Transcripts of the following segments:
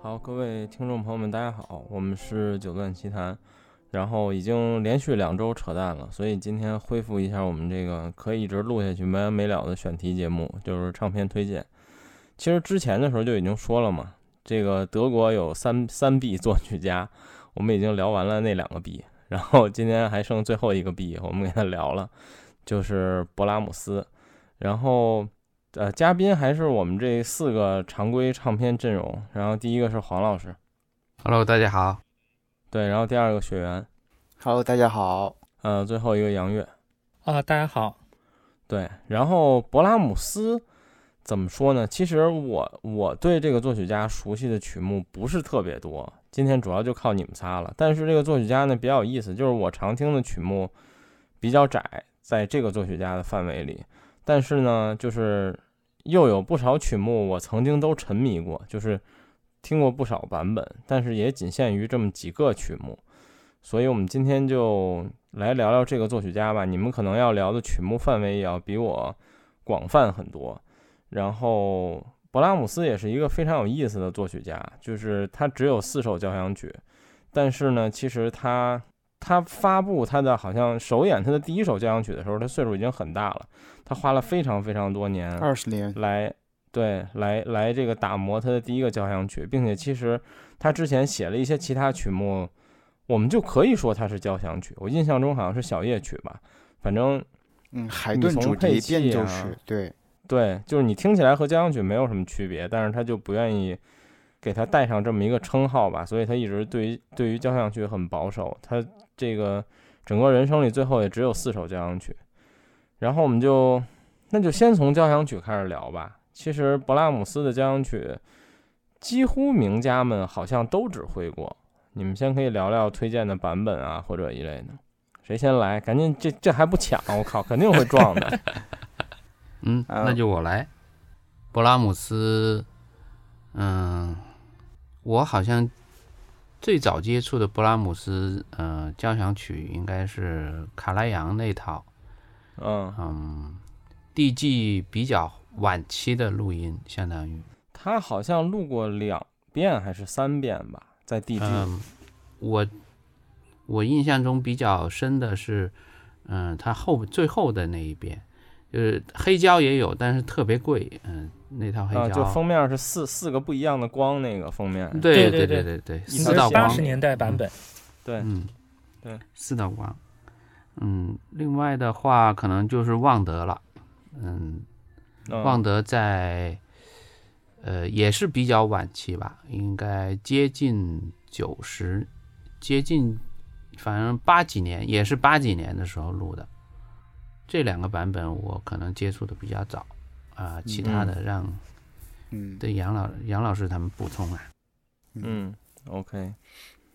好，各位听众朋友们，大家好，我们是九段奇谈，然后已经连续两周扯淡了，所以今天恢复一下我们这个可以一直录下去没完没了的选题节目，就是唱片推荐。其实之前的时候就已经说了嘛，这个德国有三三 B 作曲家，我们已经聊完了那两个 B，然后今天还剩最后一个 B，我们给他聊了，就是勃拉姆斯，然后。呃，嘉宾还是我们这四个常规唱片阵容。然后第一个是黄老师，Hello，大家好。对，然后第二个雪原，Hello，大家好。呃，最后一个杨月，啊，大家好。对，然后勃拉姆斯怎么说呢？其实我我对这个作曲家熟悉的曲目不是特别多，今天主要就靠你们仨了。但是这个作曲家呢比较有意思，就是我常听的曲目比较窄，在这个作曲家的范围里，但是呢，就是。又有不少曲目我曾经都沉迷过，就是听过不少版本，但是也仅限于这么几个曲目。所以，我们今天就来聊聊这个作曲家吧。你们可能要聊的曲目范围也要比我广泛很多。然后，勃拉姆斯也是一个非常有意思的作曲家，就是他只有四首交响曲，但是呢，其实他。他发布他的好像首演他的第一首交响曲的时候，他岁数已经很大了。他花了非常非常多年，二十年来对来来这个打磨他的第一个交响曲，并且其实他之前写了一些其他曲目，我们就可以说他是交响曲。我印象中好像是小夜曲吧，反正嗯，海顿主题变奏曲，对对，就是你听起来和交响曲没有什么区别，但是他就不愿意给他带上这么一个称号吧，所以他一直对于对于交响曲很保守。他这个整个人生里最后也只有四首交响曲，然后我们就那就先从交响曲开始聊吧。其实勃拉姆斯的交响曲几乎名家们好像都指挥过，你们先可以聊聊推荐的版本啊或者一类的。谁先来？赶紧，这这还不抢？我靠，肯定会撞的。嗯，那就我来。勃拉姆斯，嗯，我好像。最早接触的勃拉姆斯，呃，交响曲应该是卡拉扬那套，嗯。嗯，D G 比较晚期的录音，相当于。他好像录过两遍还是三遍吧，在 D G。我我印象中比较深的是，嗯，他后最后的那一遍，就是黑胶也有，但是特别贵，嗯。那套黑胶，就封面是四四个不一样的光，那个封面。对对对对对，四道光。八十年代版本。对，嗯，对，四道光。嗯，另外的话，可能就是旺德了。嗯，旺德在，呃，也是比较晚期吧，应该接近九十，接近，反正八几年，也是八几年的时候录的。这两个版本我可能接触的比较早。啊，其他的让，嗯，对杨老杨老师他们补充啊，嗯，OK，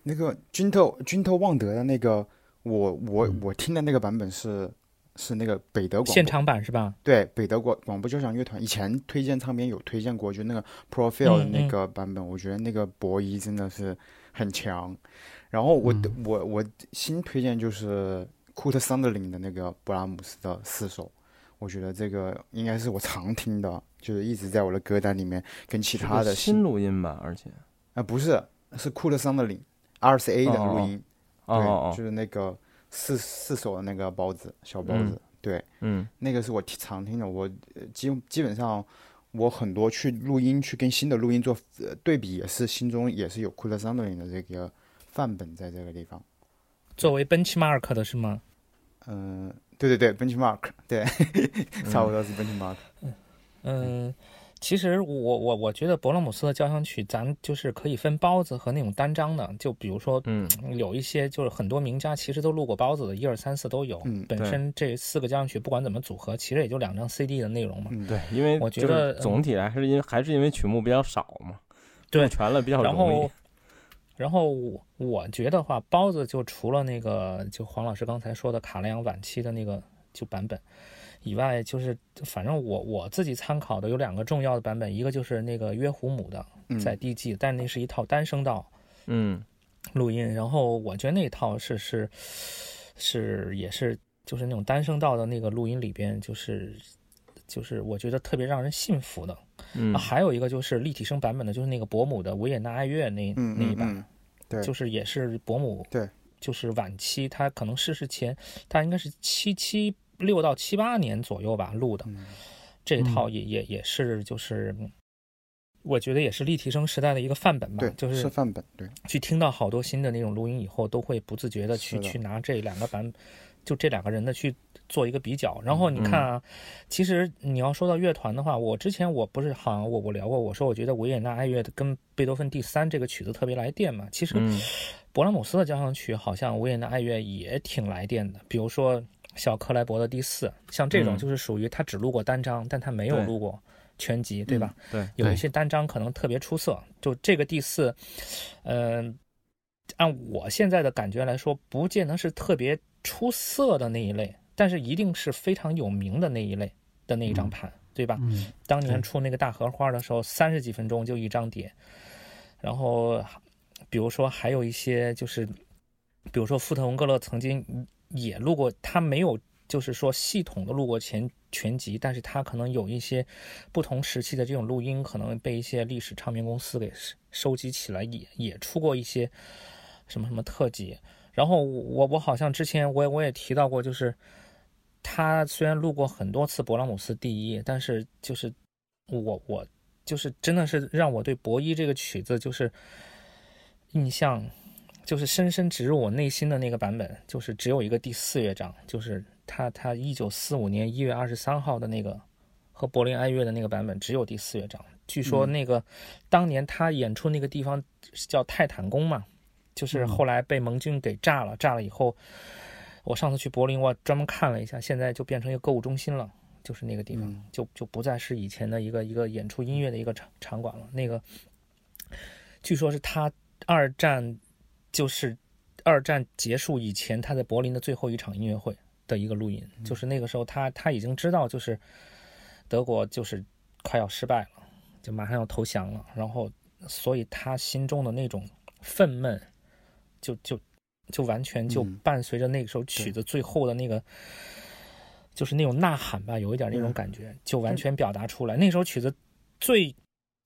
那个君特君特旺德的那个，我我我听的那个版本是是那个北德广现场版是吧？对，北德广广播交响乐团以前推荐唱片有推荐过，就那个 Profile 的那个版本，我觉得那个博伊真的是很强。然后我我我新推荐就是库特桑德林的那个布拉姆斯的四首。我觉得这个应该是我常听的，就是一直在我的歌单里面，跟其他的新录音吧，而且。啊不是，是库特桑德林 RCA 的录音，对，就是那个四四首的那个包子小包子，对，嗯，那个是我常听的，我基基本上我很多去录音去跟新的录音做对比，也是心中也是有库特桑德林的这个范本在这个地方，作为 benchmark 的是吗？嗯。对对对，benchmark，对，差不多是 benchmark。嗯，其实我我我觉得勃拉姆斯的交响曲，咱就是可以分包子和那种单张的。就比如说，嗯，有一些就是很多名家其实都录过包子的，一二三四都有。嗯，本身这四个交响曲不管怎么组合，其实也就两张 CD 的内容嘛。对，因为我觉得总体来还是因为还是因为曲目比较少嘛，对，全了比较容易。然后我我觉得话，包子就除了那个就黄老师刚才说的卡莱扬晚期的那个就版本以外，就是反正我我自己参考的有两个重要的版本，一个就是那个约胡姆的在 D G，但那是一套单声道嗯。录音，然后我觉得那套是是是也是就是那种单声道的那个录音里边就是。就是我觉得特别让人信服的。嗯，还有一个就是立体声版本的，就是那个伯母的维也纳爱乐那那一版，对，就是也是伯母，对，就是晚期，他可能逝世前，他应该是七七六到七八年左右吧录的，这套也也也是就是。我觉得也是立体声时代的一个范本吧，就是是范本。对，去听到好多新的那种录音以后，都会不自觉的去去拿这两个版，就这两个人的去做一个比较。然后你看啊，其实你要说到乐团的话，我之前我不是好像我我聊过，我说我觉得维也纳爱乐跟贝多芬第三这个曲子特别来电嘛。其实，勃拉姆斯的交响曲好像维也纳爱乐也挺来电的，比如说小克莱伯的第四，像这种就是属于他只录过单张，但他没有录过。全集对吧？对，有一些单张可能特别出色。就这个第四，嗯，按我现在的感觉来说，不见得是特别出色的那一类，但是一定是非常有名的那一类的那一张盘，对吧？嗯。当年出那个大荷花的时候，三十几分钟就一张碟。然后，比如说还有一些，就是比如说富特文格勒曾经也录过，他没有。就是说，系统的录过全全集，但是他可能有一些不同时期的这种录音，可能被一些历史唱片公司给收集起来，也也出过一些什么什么特辑。然后我我好像之前我也我也提到过，就是他虽然录过很多次勃拉姆斯第一，但是就是我我就是真的是让我对博伊这个曲子就是印象就是深深植入我内心的那个版本，就是只有一个第四乐章，就是。他他一九四五年一月二十三号的那个和柏林爱乐的那个版本只有第四乐章。据说那个当年他演出那个地方叫泰坦宫嘛，就是后来被盟军给炸了。炸了以后，我上次去柏林，我专门看了一下，现在就变成一个购物中心了。就是那个地方就就不再是以前的一个一个演出音乐的一个场场馆了。那个据说是他二战就是二战结束以前他在柏林的最后一场音乐会。的一个录音，就是那个时候他他已经知道，就是德国就是快要失败了，就马上要投降了，然后所以他心中的那种愤懑，就就就完全就伴随着那首曲子最后的那个，就是那种呐喊吧，有一点那种感觉，就完全表达出来。那首曲子最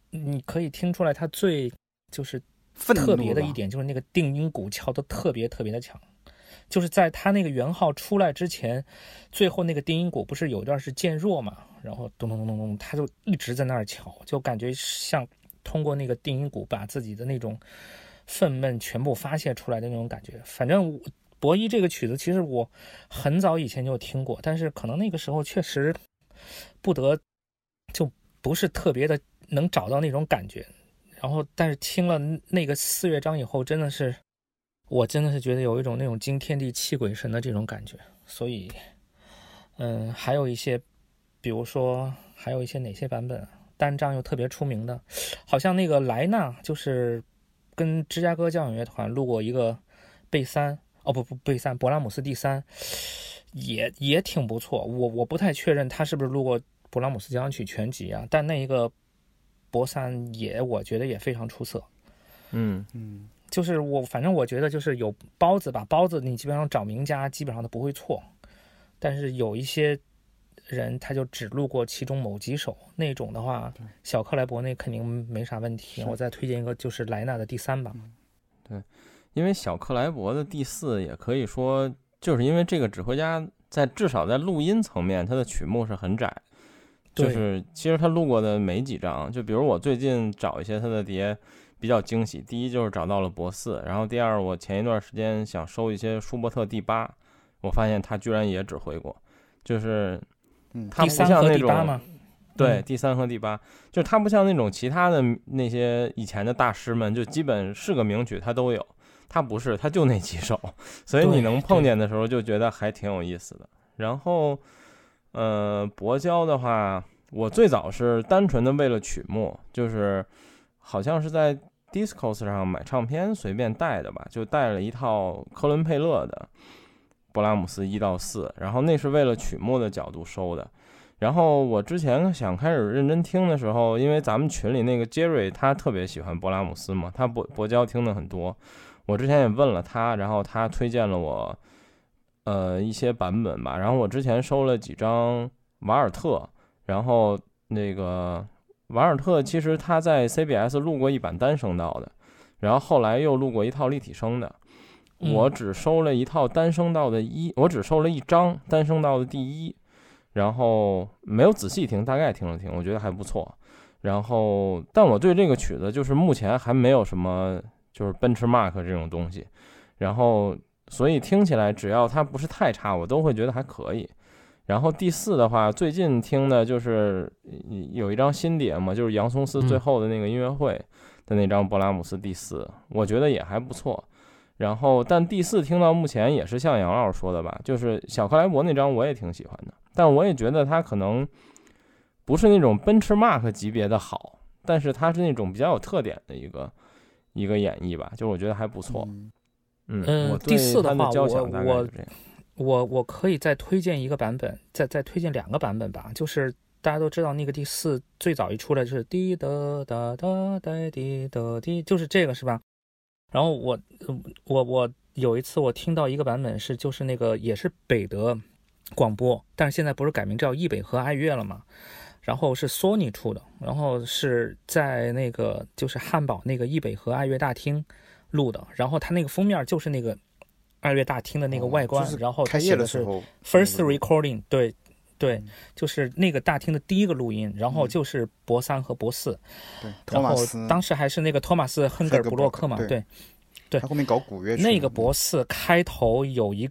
你可以听出来，它最就是特别的一点，就是那个定音鼓敲的特别特别的强。就是在他那个圆号出来之前，最后那个定音鼓不是有一段是渐弱嘛？然后咚咚咚咚咚，他就一直在那儿敲，就感觉像通过那个定音鼓把自己的那种愤懑全部发泄出来的那种感觉。反正博伊这个曲子其实我很早以前就听过，但是可能那个时候确实不得就不是特别的能找到那种感觉。然后但是听了那个四乐章以后，真的是。我真的是觉得有一种那种惊天地泣鬼神的这种感觉，所以，嗯，还有一些，比如说还有一些哪些版本单张又特别出名的，好像那个莱纳就是跟芝加哥交响乐团录过一个贝三，哦不不贝三，勃拉姆斯第三，也也挺不错。我我不太确认他是不是录过勃拉姆斯交响曲全集啊，但那一个博三也我觉得也非常出色。嗯嗯。就是我，反正我觉得就是有包子吧，包子你基本上找名家基本上都不会错，但是有一些人他就只录过其中某几首那种的话，小克莱伯那肯定没啥问题。我再推荐一个就是莱纳的第三吧。对，因为小克莱伯的第四也可以说，就是因为这个指挥家在至少在录音层面他的曲目是很窄，就是其实他录过的没几张，就比如我最近找一些他的碟。比较惊喜，第一就是找到了博四，然后第二，我前一段时间想收一些舒伯特第八，我发现他居然也指挥过，就是，他不像那种，对，第三和第八，就是他不像那种其他的那些以前的大师们，就基本是个名曲他都有，他不是，他就那几首，所以你能碰见的时候就觉得还挺有意思的。然后，呃，博交的话，我最早是单纯的为了曲目，就是。好像是在 Discos 上买唱片随便带的吧，就带了一套科伦佩勒的勃拉姆斯一到四，然后那是为了曲目的角度收的。然后我之前想开始认真听的时候，因为咱们群里那个杰瑞他特别喜欢勃拉姆斯嘛，他博博交听的很多。我之前也问了他，然后他推荐了我呃一些版本吧。然后我之前收了几张瓦尔特。然后那个瓦尔特其实他在 CBS 录过一版单声道的，然后后来又录过一套立体声的。我只收了一套单声道的一，我只收了一张单声道的第一，然后没有仔细听，大概听了听，我觉得还不错。然后，但我对这个曲子就是目前还没有什么就是 benchmark 这种东西，然后所以听起来只要它不是太差，我都会觉得还可以。然后第四的话，最近听的就是有一张新碟嘛，就是杨松斯最后的那个音乐会的那张勃拉姆斯第四，我觉得也还不错。然后，但第四听到目前也是像杨老师说的吧，就是小克莱伯那张我也挺喜欢的，但我也觉得他可能不是那种奔驰 Mark 级别的好，但是他是那种比较有特点的一个一个演绎吧，就是我觉得还不错。嗯，第四的话，我我我我可以再推荐一个版本，再再推荐两个版本吧，就是大家都知道那个第四最早一出来就是滴答答答答滴答滴，就是这个是吧？然后我我我有一次我听到一个版本是就是那个也是北德广播，但是现在不是改名叫易北和爱乐了吗？然后是索尼出的，然后是在那个就是汉堡那个易北和爱乐大厅录的，然后它那个封面就是那个爱乐大厅的那个外观，然后开业的是 first recording，对对，就是那个大厅的第一个录音，然后就是博三和博四。对，然后当时还是那个托马斯亨格尔布洛克嘛，对，对，他后面搞古乐。那个博四开头有一，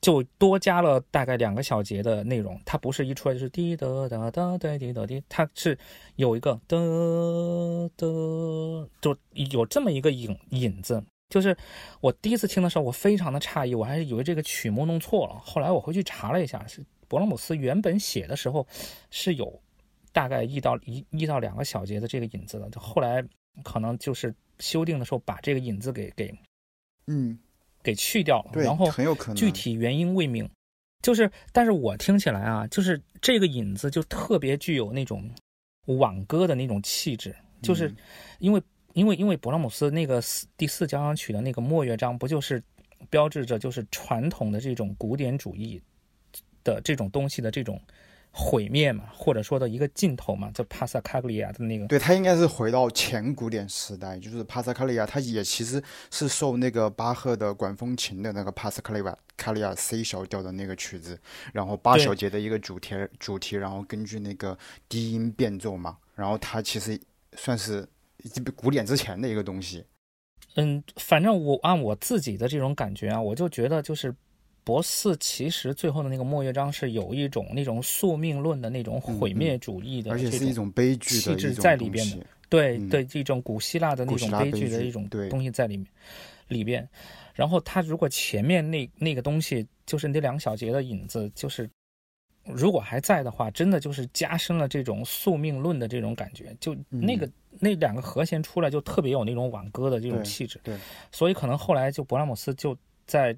就多加了大概两个小节的内容，它不是一出来就是滴答答答答滴答滴，它是有一个的的，就有这么一个引引子。就是我第一次听的时候，我非常的诧异，我还是以为这个曲目弄错了。后来我回去查了一下，是伯拉姆斯原本写的时候是有。大概一到一一到两个小节的这个引子的，就后来可能就是修订的时候把这个引子给给，嗯，给去掉了，然后很有可能具体原因未明。就是，但是我听起来啊，就是这个引子就特别具有那种挽歌的那种气质，就是因为因为因为勃拉姆斯那个四第四交响曲的那个末乐章不就是标志着就是传统的这种古典主义的这种东西的这种。毁灭嘛，或者说的一个尽头嘛，就帕萨卡利亚的那个。对它应该是回到前古典时代，就是帕萨卡利亚，它也其实是受那个巴赫的管风琴的那个帕萨卡利亚卡利亚 C 小调的那个曲子，然后八小节的一个主题主题，然后根据那个低音变奏嘛，然后它其实算是古典之前的一个东西。嗯，反正我按我自己的这种感觉啊，我就觉得就是。博四其实最后的那个末乐章是有一种那种宿命论的那种毁灭主义的，而且是一种悲剧气质在里边的。对对，这种古希腊的那种悲剧的一种东西在里面里边。然后他如果前面那那个东西就是那两小节的影子，就是如果还在的话，真的就是加深了这种宿命论的这种感觉。就那个那两个和弦出来就特别有那种挽歌的这种气质。对，所以可能后来就勃拉姆斯就在。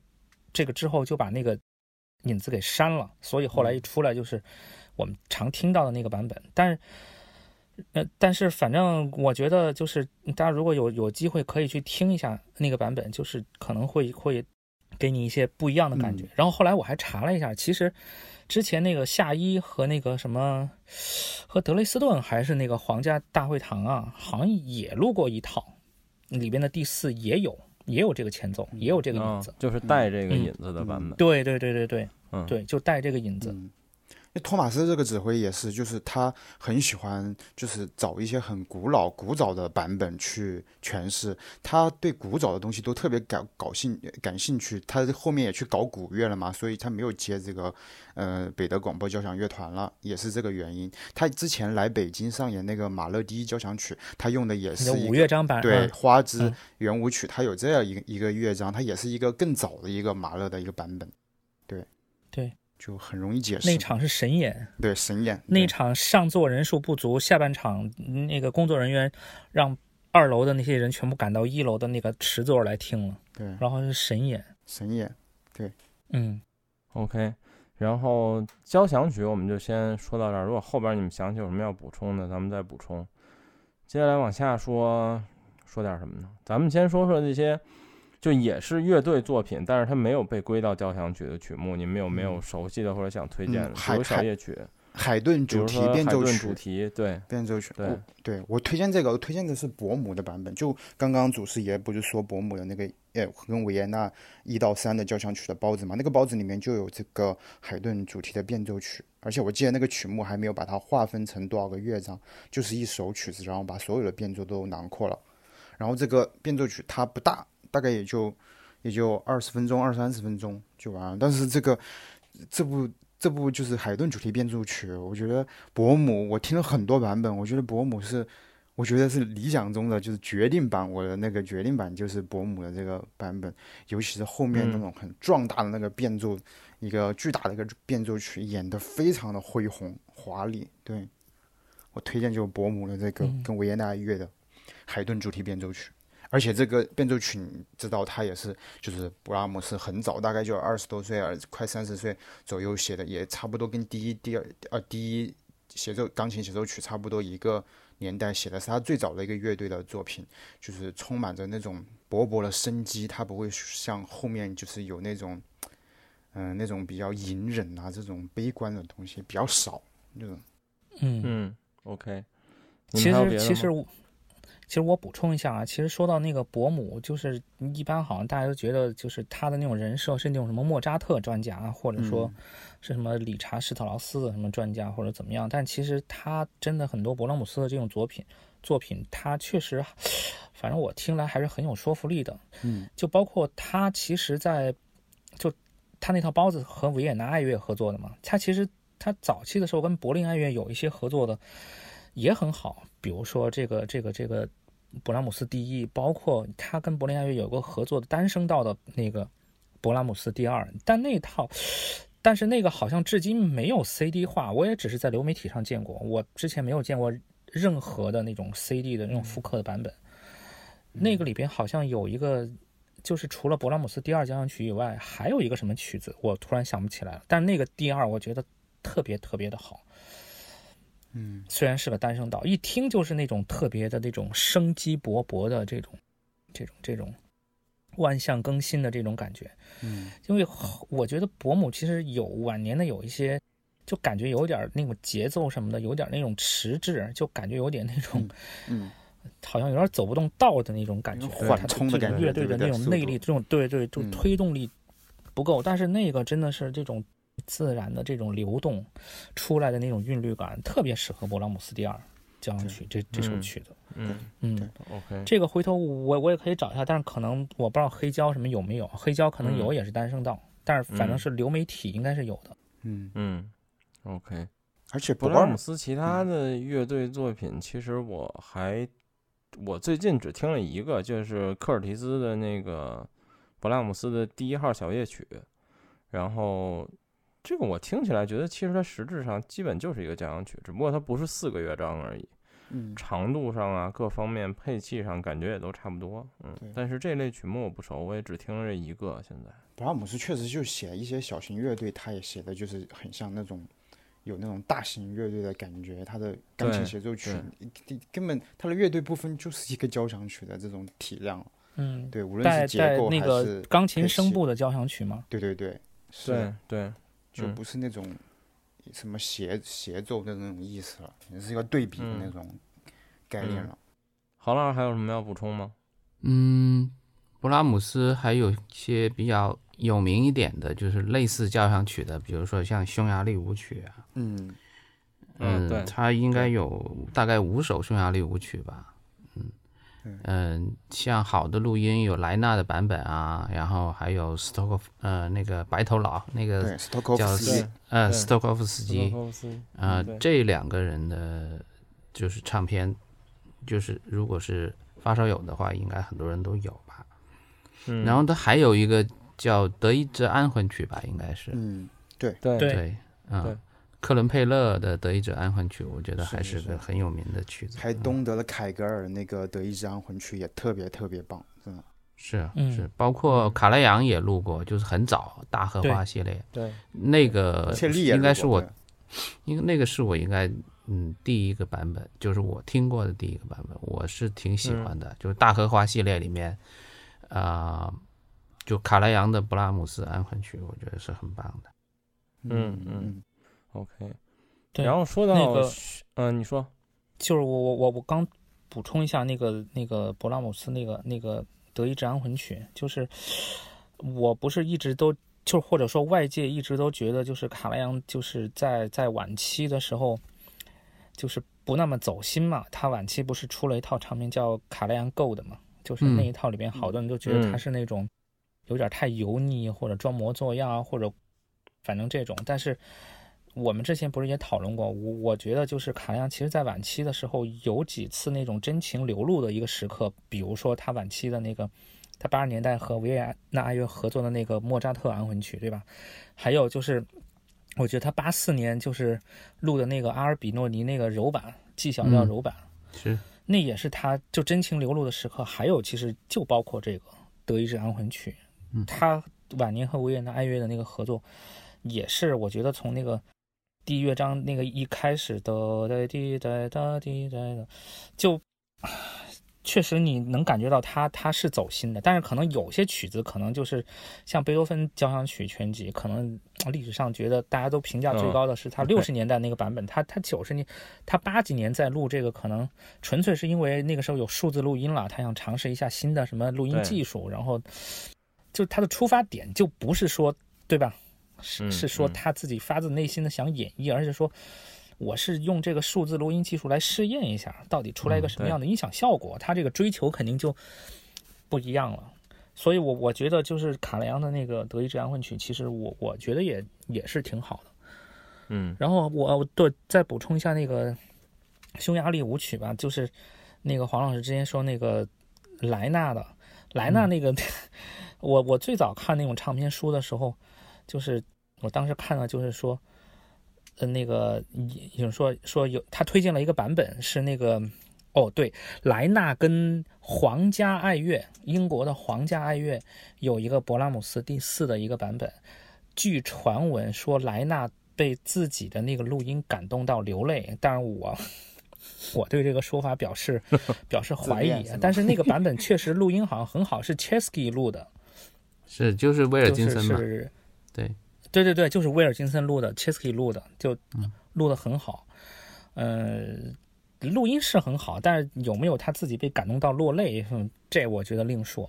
这个之后就把那个引子给删了，所以后来一出来就是我们常听到的那个版本。但是，呃，但是反正我觉得就是大家如果有有机会可以去听一下那个版本，就是可能会会给你一些不一样的感觉。然后后来我还查了一下，其实之前那个夏伊和那个什么和德累斯顿还是那个皇家大会堂啊，好像也录过一套，里边的第四也有。也有这个前奏，也有这个影子，就是带这个引子的版本。对对对对对，嗯，对，就带这个引子。托马斯这个指挥也是，就是他很喜欢，就是找一些很古老、古早的版本去诠释。他对古早的东西都特别感搞兴感兴趣。他后面也去搞古乐了嘛，所以他没有接这个呃北德广播交响乐团了，也是这个原因。他之前来北京上演那个马勒第一交响曲，他用的也是五乐章版，对花之圆舞曲，他有这样一个一个乐章，它也是一个更早的一个马勒的一个版本。对对。就很容易解释。那场是神演，对神演。那场上座人数不足，下半场那个工作人员让二楼的那些人全部赶到一楼的那个池座来听了。对，然后是神演，神演，对，嗯，OK。然后交响曲我们就先说到这儿，如果后边你们想起有什么要补充的，咱们再补充。接下来往下说，说点什么呢？咱们先说说这些。就也是乐队作品，但是它没有被归到交响曲的曲目，你们有没有熟悉的或者想推荐的？比如小夜曲，海顿主题变奏曲，主题对变奏曲，对对，我推荐这个，我推荐的是伯姆的版本。就刚刚祖师爷不是说伯姆的那个，呃，跟维也纳一到三的交响曲的包子嘛？那个包子里面就有这个海顿主题的变奏曲，而且我记得那个曲目还没有把它划分成多少个乐章，就是一首曲子，然后把所有的变奏都囊括了。然后这个变奏曲它不大，大概也就也就二十分钟、二三十分钟就完了。但是这个这部。这部就是海顿主题变奏曲，我觉得伯母我听了很多版本，我觉得伯母是，我觉得是理想中的就是决定版，我的那个决定版就是伯母的这个版本，尤其是后面那种很壮大的那个变奏，一个巨大的一个变奏曲，演得非常的恢宏华丽。对我推荐就是伯母的这个跟维也纳乐的海顿主题变奏曲。而且这个变奏曲，你知道他也是，就是布拉姆斯很早，大概就二十多岁，快三十岁左右写的，也差不多跟第一、第二、呃第一协奏钢琴协奏曲差不多一个年代写的，是他最早的一个乐队的作品，就是充满着那种勃勃的生机，他不会像后面就是有那种，嗯，那种比较隐忍啊这种悲观的东西比较少，那种。嗯嗯，OK。其实其实我。其实我补充一下啊，其实说到那个伯母，就是一般好像大家都觉得就是他的那种人设是那种什么莫扎特专家，或者说是什么理查施特劳斯的什么专家或者怎么样。但其实他真的很多勃拉姆斯的这种作品，作品他确实，反正我听来还是很有说服力的。嗯，就包括他其实，在就他那套包子和维也纳爱乐合作的嘛，他其实他早期的时候跟柏林爱乐有一些合作的也很好，比如说这个这个这个。勃拉姆斯第一，包括他跟柏林爱乐有个合作的单声道的那个勃拉姆斯第二，但那套，但是那个好像至今没有 CD 化，我也只是在流媒体上见过，我之前没有见过任何的那种 CD 的那种复刻的版本。那个里边好像有一个，就是除了勃拉姆斯第二交响曲以外，还有一个什么曲子，我突然想不起来了。但那个第二，我觉得特别特别的好。嗯，虽然是个单声道，一听就是那种特别的那种生机勃勃的这种、这种、这种万象更新的这种感觉。嗯，因为我觉得伯母其实有晚年的有一些，就感觉有点那种节奏什么的，有点那种迟滞，就感觉有点那种，嗯，好像有点走不动道的那种感觉，缓冲的感觉，乐队的那种内力，这种对对，就推动力不够。但是那个真的是这种。自然的这种流动出来的那种韵律感，特别适合勃拉姆斯第二交响曲这这首曲子。嗯嗯，OK，这个回头我我也可以找一下，但是可能我不知道黑胶什么有没有，黑胶可能有也是单声道，但是反正是流媒体应该是有的。嗯嗯，OK，而且勃拉姆斯其他的乐队作品，其实我还我最近只听了一个，就是科尔提斯的那个勃拉姆斯的第一号小夜曲，然后。这个我听起来觉得，其实它实质上基本就是一个交响曲，只不过它不是四个乐章而已。嗯，长度上啊，各方面配器上感觉也都差不多。嗯，但是这类曲目我不熟，我也只听了这一个。现在，布拉姆斯确实就写一些小型乐队，他也写的就是很像那种有那种大型乐队的感觉。他的钢琴协奏曲根本他的乐队部分就是一个交响曲的这种体量。嗯，对，无论是结构还是钢琴声部的交响曲吗？对对对，对对。就不是那种什么协协奏的那种意思了，也是一个对比的那种概念了。郝老师还有什么要补充吗？嗯，布拉姆斯还有一些比较有名一点的，就是类似交响曲的，比如说像匈牙利舞曲啊。嗯嗯，对，他应该有大概五首匈牙利舞曲吧。嗯，像好的录音有莱纳的版本啊，然后还有斯托克呃那个白头老那个叫呃斯托科夫斯基，呃这两个人的就是唱片，就是如果是发烧友的话，应该很多人都有吧。嗯，然后他还有一个叫德意志安魂曲吧，应该是。嗯，对。对。对，嗯。克伦佩勒的《德意志安魂曲》，我觉得还是个很有名的曲子。还东德的凯格尔那个《德意志安魂曲》也特别特别棒，真的。是是，包括卡莱扬也录过，就是很早大荷花系列。对，那个应该是我，因为那个是我应该嗯第一个版本，就是我听过的第一个版本，我是挺喜欢的。就是大荷花系列里面，啊，就卡莱扬的《布拉姆斯安魂曲》，我觉得是很棒的。嗯嗯。OK，对然后说到那个，嗯，你说，就是我我我我刚补充一下那个那个勃拉姆斯那个那个德意志安魂曲，就是我不是一直都就或者说外界一直都觉得就是卡莱扬就是在在晚期的时候就是不那么走心嘛，他晚期不是出了一套唱片叫卡莱扬 Gold 嘛，就是那一套里边好多人都觉得他是那种有点太油腻或者装模作样啊，或者反正这种，但是。我们之前不是也讨论过？我我觉得就是卡拉扬，其实在晚期的时候有几次那种真情流露的一个时刻，比如说他晚期的那个，他八十年代和维也纳爱乐合作的那个莫扎特安魂曲，对吧？还有就是，我觉得他八四年就是录的那个阿尔比诺尼那个柔版 G 小调柔版，是那也是他就真情流露的时刻。还有其实就包括这个德意志安魂曲，他晚年和维也纳爱乐的那个合作，也是我觉得从那个。第一乐章那个一开始的哒滴哒哒滴哒的，就 确实你能感觉到他他是走心的，但是可能有些曲子可能就是像贝多芬交响曲全集，可能历史上觉得大家都评价最高的是他六十年代那个版本，他他九十年他八几年在录这个，可能纯粹是因为那个时候有数字录音了，他想尝试一下新的什么录音技术，然后就他的出发点就不是说对吧？是是说他自己发自内心的想演绎，而且说我是用这个数字录音技术来试验一下，到底出来一个什么样的音响效果。他这个追求肯定就不一样了。所以，我我觉得就是卡莱扬的那个德意志安魂曲，其实我我觉得也也是挺好的。嗯，然后我对再补充一下那个匈牙利舞曲吧，就是那个黄老师之前说那个莱纳的莱纳那个，我我最早看那种唱片书的时候。就是我当时看到，就是说，呃，那个有说说有他推荐了一个版本，是那个哦，对，莱纳跟皇家爱乐，英国的皇家爱乐有一个勃拉姆斯第四的一个版本。据传闻说，莱纳被自己的那个录音感动到流泪，但是我我对这个说法表示 表示怀疑。但是那个版本 确实录音好像很好，是 Chesky 录的，是就是威尔金森嘛。对，对对对，就是威尔金森录的，Chesky 录的，就录的很好。嗯，录音是很好，但是有没有他自己被感动到落泪，这我觉得另说。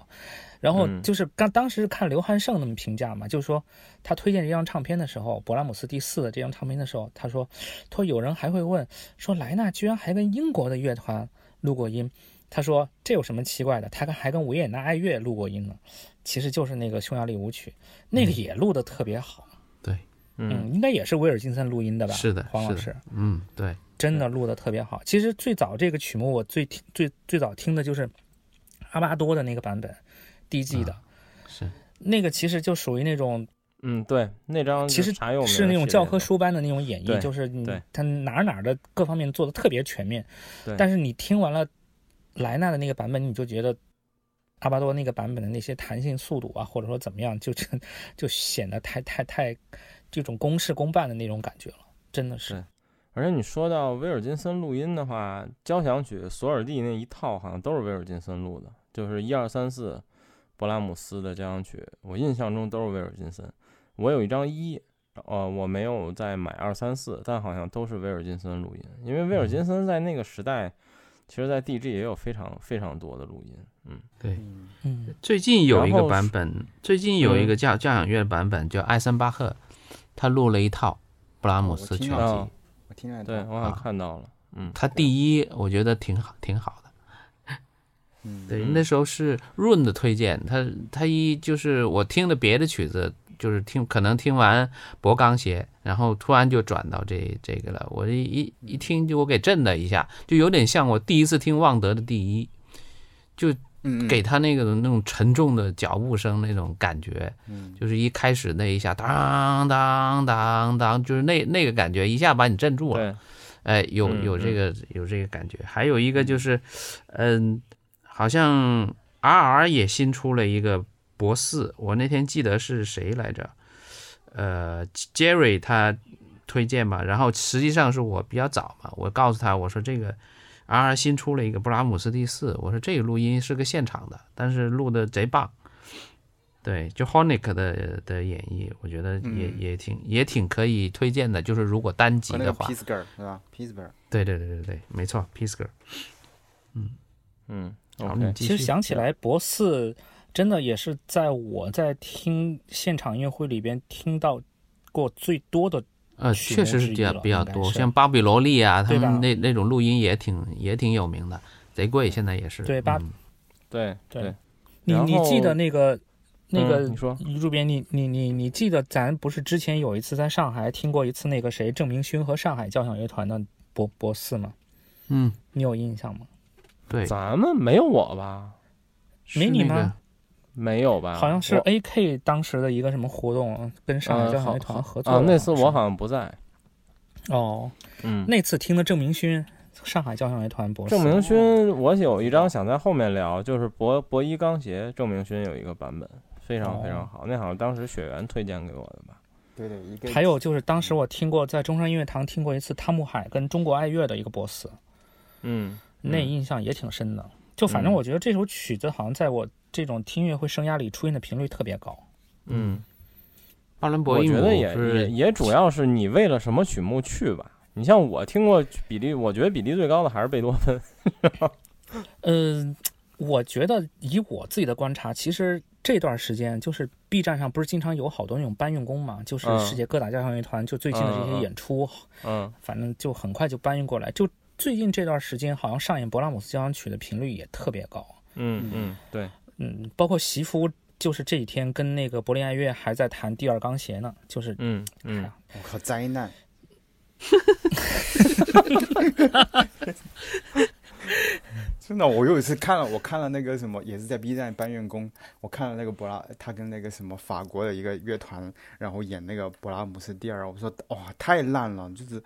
然后就是刚当时看刘汉胜那么评价嘛，就是说他推荐这张唱片的时候，勃拉姆斯第四的这张唱片的时候，他说，他说有人还会问，说莱纳居然还跟英国的乐团录过音。他说：“这有什么奇怪的？他跟还跟维也纳爱乐录过音呢，其实就是那个匈牙利舞曲，那个也录的特别好。对，嗯，应该也是威尔金森录音的吧？是的，黄老师，嗯，对，真的录的特别好。其实最早这个曲目我最听最最早听的就是阿巴多的那个版本，DG 的，是那个其实就属于那种，嗯，对，那张其实是那种教科书般的那种演绎，就是他哪哪的各方面做的特别全面。对，但是你听完了。莱纳的那个版本，你就觉得阿巴多那个版本的那些弹性、速度啊，或者说怎么样，就就就显得太太太这种公事公办的那种感觉了，真的是。而且你说到威尔金森录音的话，交响曲索尔蒂那一套好像都是威尔金森录的，就是一二三四，勃拉姆斯的交响曲，我印象中都是威尔金森。我有一张一，呃，我没有再买二三四，但好像都是威尔金森录音，因为威尔金森在那个时代。其实，在 DG 也有非常非常多的录音，嗯，对，嗯，最近有一个版本，最近有一个交交响乐的版本，叫艾森巴赫，他录了一套布拉姆斯全集，我听了，对我好像看到了，嗯，他第一，我觉得挺好，挺好的，嗯，对，那时候是润的推荐，他他一就是我听的别的曲子。就是听，可能听完博钢鞋，然后突然就转到这这个了。我一一一听，就我给震了一下，就有点像我第一次听旺德的第一，就给他那个那种沉重的脚步声那种感觉，就是一开始那一下当当当当，就是那那个感觉一下把你震住了。哎，有有这个有这个感觉。还有一个就是，嗯，好像 R R 也新出了一个。博四，我那天记得是谁来着？呃，Jerry 他推荐吧，然后实际上是我比较早嘛，我告诉他我说这个 R 新出了一个布拉姆斯第四，我说这个录音是个现场的，但是录的贼棒。对，就 Honic 的的演绎，我觉得也、嗯也挺也挺可以推荐的。就是如果单集和那个的话，Pisger 是吧？Pisger 对对对对对，没错 p i s g e r 嗯好，，OK，你继续其实想起来，博四真的也是在我在听现场音乐会里边听到过最多的。呃，确实是比较比较多，像巴比罗利啊，他们那那种录音也挺也挺有名的，贼贵，现在也是。对巴嗯对对你你记得那个那个嗯你说主编，你你你你记得咱不是之前有一次在上海听过一次那个谁郑明勋和上海交响乐团的博博四吗？嗯，你有印象吗？对，咱们没有我吧？是没你那个吗没有吧？好像是 AK 当时的一个什么活动，跟上海交响乐团合作啊，那次我好像不在。哦，嗯，那次听的郑明勋，上海交响乐团博士。郑明勋，我有一张想在后面聊，就是博博一钢协，郑明勋有一个版本，非常非常好。那好像当时雪原推荐给我的吧？对对，一个还有就是当时我听过在中山音乐堂听过一次汤姆海跟中国爱乐的一个博斯，嗯，那印象也挺深的。就反正嗯我觉得这首曲子好像在我这种听音乐会生涯里出现的频率特别高。嗯，巴伦博伊姆我觉得也也是也主要是你为了什么曲目去吧。你像我听过比例，我觉得比例最高的还是贝多芬。嗯，我觉得以我自己的观察，其实这段时间就是 B 站上不是经常有好多那种搬运工嘛，就是嗯世界各大交响乐团就最近的这些演出，嗯反正就很快就搬运过来。就最近这段时间，好像上演勃拉姆斯交响曲的频率也特别高。嗯嗯，对，嗯，包括席夫，就是这几天跟那个柏林爱乐还在谈第二钢协呢，就是嗯嗯我靠，灾难！真的，我有一次看了，我看了那个什么，也是在 B 站搬运工，我看了那个博拉，他跟那个什么法国的一个乐团，然后演那个勃拉姆斯第二，我说哇，太烂了，就是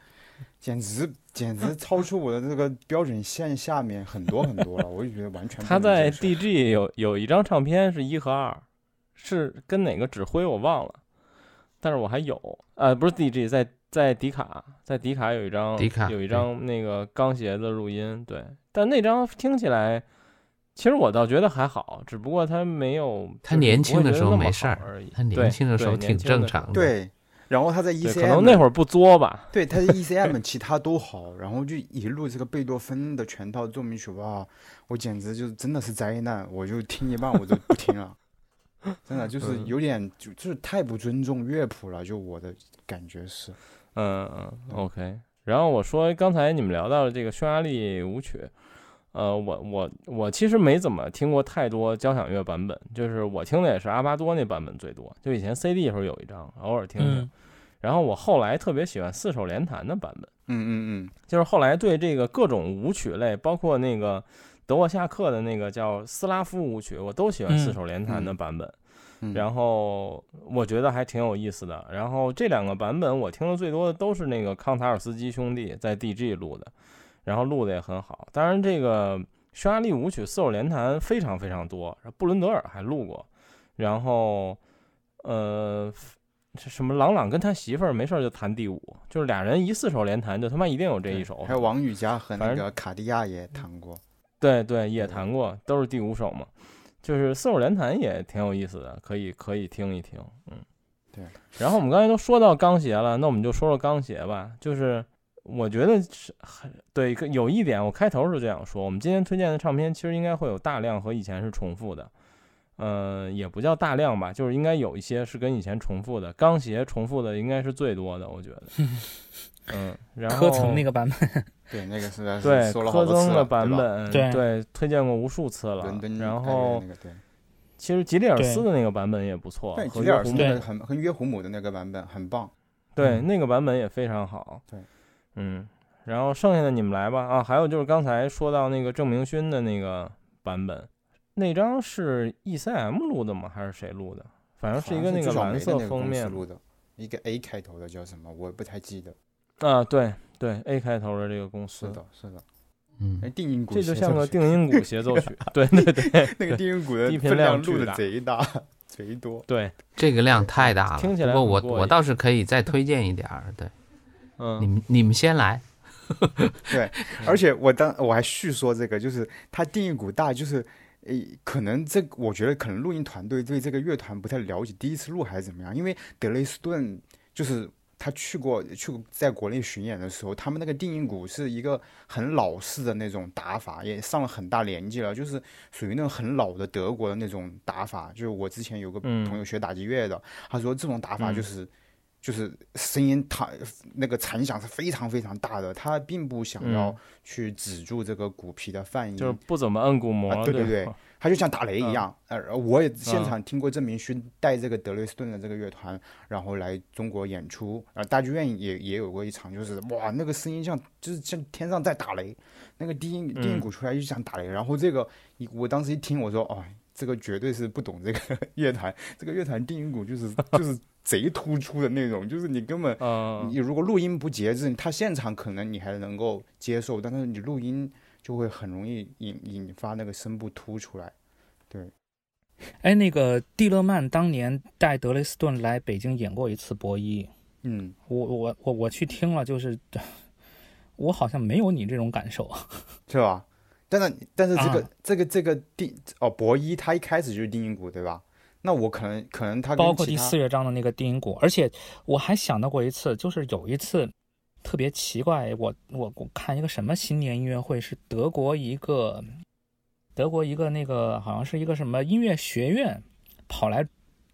简直简直超出我的这个标准线下面很多很多了，我就觉得完全不他在 DG 有有一张唱片是一和二，是跟哪个指挥我忘了，但是我还有，呃，不是 DG，在在迪卡，在迪卡有一张迪卡有一张那个钢协的录音，对，但那张听起来，其实我倒觉得还好，只不过他没有他年轻的时候没事儿而已，他年轻的时候挺正常的。对，然后他在，ECM，可能那会儿不作吧，对，他在 ECM 其他都好，然后就一路这个贝多芬的全套奏鸣曲哇，我简直就真的是灾难，我就听一半我就不听了，真的就是嗯。有点就就是太不尊重乐谱了，就我的感觉是，嗯嗯，OK。然后我说，刚才你们聊到了这个匈牙利舞曲，呃，我我我其实没怎么听过太多交响乐版本，就是我听的也是阿巴多那版本最多，就以前 CD 时候有一张，偶尔听听。嗯然后我后来特别喜欢四手联弹的版本，嗯嗯嗯就是后来对这个各种舞曲类，包括那个德沃夏克的那个叫斯拉夫舞曲，我都喜欢嗯四手联弹的版本。嗯，然后我觉得还挺有意思的。然后这两个版本我听的最多的都是那个康塔尔斯基兄弟在 DG 录的，然后录的也很好。当然，这个匈牙利舞曲四手联弹非常非常多，布伦德尔还录过。然后，呃，是什么朗朗跟他媳妇儿没事儿就弹第五，就是俩人一四手联弹，就他妈一定有这一首。还有王羽佳和那个卡地亚也弹过，对对，也弹过，都是第五首嘛。就是四手联弹也挺有意思的，可以可以听一听，嗯，对。然后我们刚才都说到钢协了，那我们就说说钢协吧。就是我觉得是很对，有一点我开头是这样说，我们今天推荐的唱片其实应该会有大量和以前是重复的，嗯、也不叫大量吧，就是应该有一些是跟以前重复的。钢协重复的应该是最多的，我觉得。嗯，然后科层那个版本，对，那个实在是对说了好科多次了曾的版本，对推荐过无数次了。然后那个对，其实吉里尔斯的那个版本也不错，吉里尔斯那约胡姆很和约胡姆的那个版本很棒，对嗯那个版本也非常好。对，嗯，然后剩下的你们来吧啊，还有就是刚才说到那个郑明勋的那个版本，那张是 ECM 录的吗？还是谁录的？反正是一个那个蓝色封面录的，一个 A 开头的叫什么？我不太记得。啊，对对，A 开头的这个公司是，的，是的，嗯那，定音鼓这就像个定音鼓协奏曲。对对对 那个定音鼓的低频量录的贼大，贼多。对，这个量太大了。听起来不过我我倒是可以再推荐一点儿，对，嗯你嗯们你们先来。对，而且我当我还续说这个，就是它定音鼓大，就是诶，可能这我觉得可能录音团队对这个乐团不太了解，第一次录还是怎么样？因为德雷斯顿就是他去过去过在国内巡演的时候，他们那个定音鼓是一个很老式的那种打法，也上了很大年纪了，就是属于那种很老的德国的那种打法。就是我之前有个朋友学打击乐的，他说这种打法就是。就是声音，它那个残响是非常非常大的，他并不想要去止住这个鼓皮的泛音，就是不怎么摁鼓膜，对对对，他就像打雷一样。呃，我也现场听过郑明勋带这个德累斯顿的这个乐团，然后来中国演出，啊，大剧院也也有过一场，就是哇，那个声音像就是像天上在打雷，那个低音低音鼓出来就像打雷，然后这个一我当时一听，我说哦，这个绝对是不懂这个 乐团，这个乐团低音鼓就是就是。贼突出的那种，就是你根本，你如果录音不节制，他现场可能你还能够接受，但是你录音就会很容易引引发那个声部突出来。对，哎，那个蒂勒曼当年带德雷斯顿来北京演过一次博伊，嗯，我我我我去听了，就是我好像没有你这种感受，是吧？但是但是这个这个这个定哦博伊他一开始就是定音鼓对吧？那我可能可能他包括第四乐章的那个低音鼓，而且我还想到过一次，就是有一次特别奇怪，我我我看一个什么新年音乐会，是德国一个德国一个那个好像是一个什么音乐学院跑来。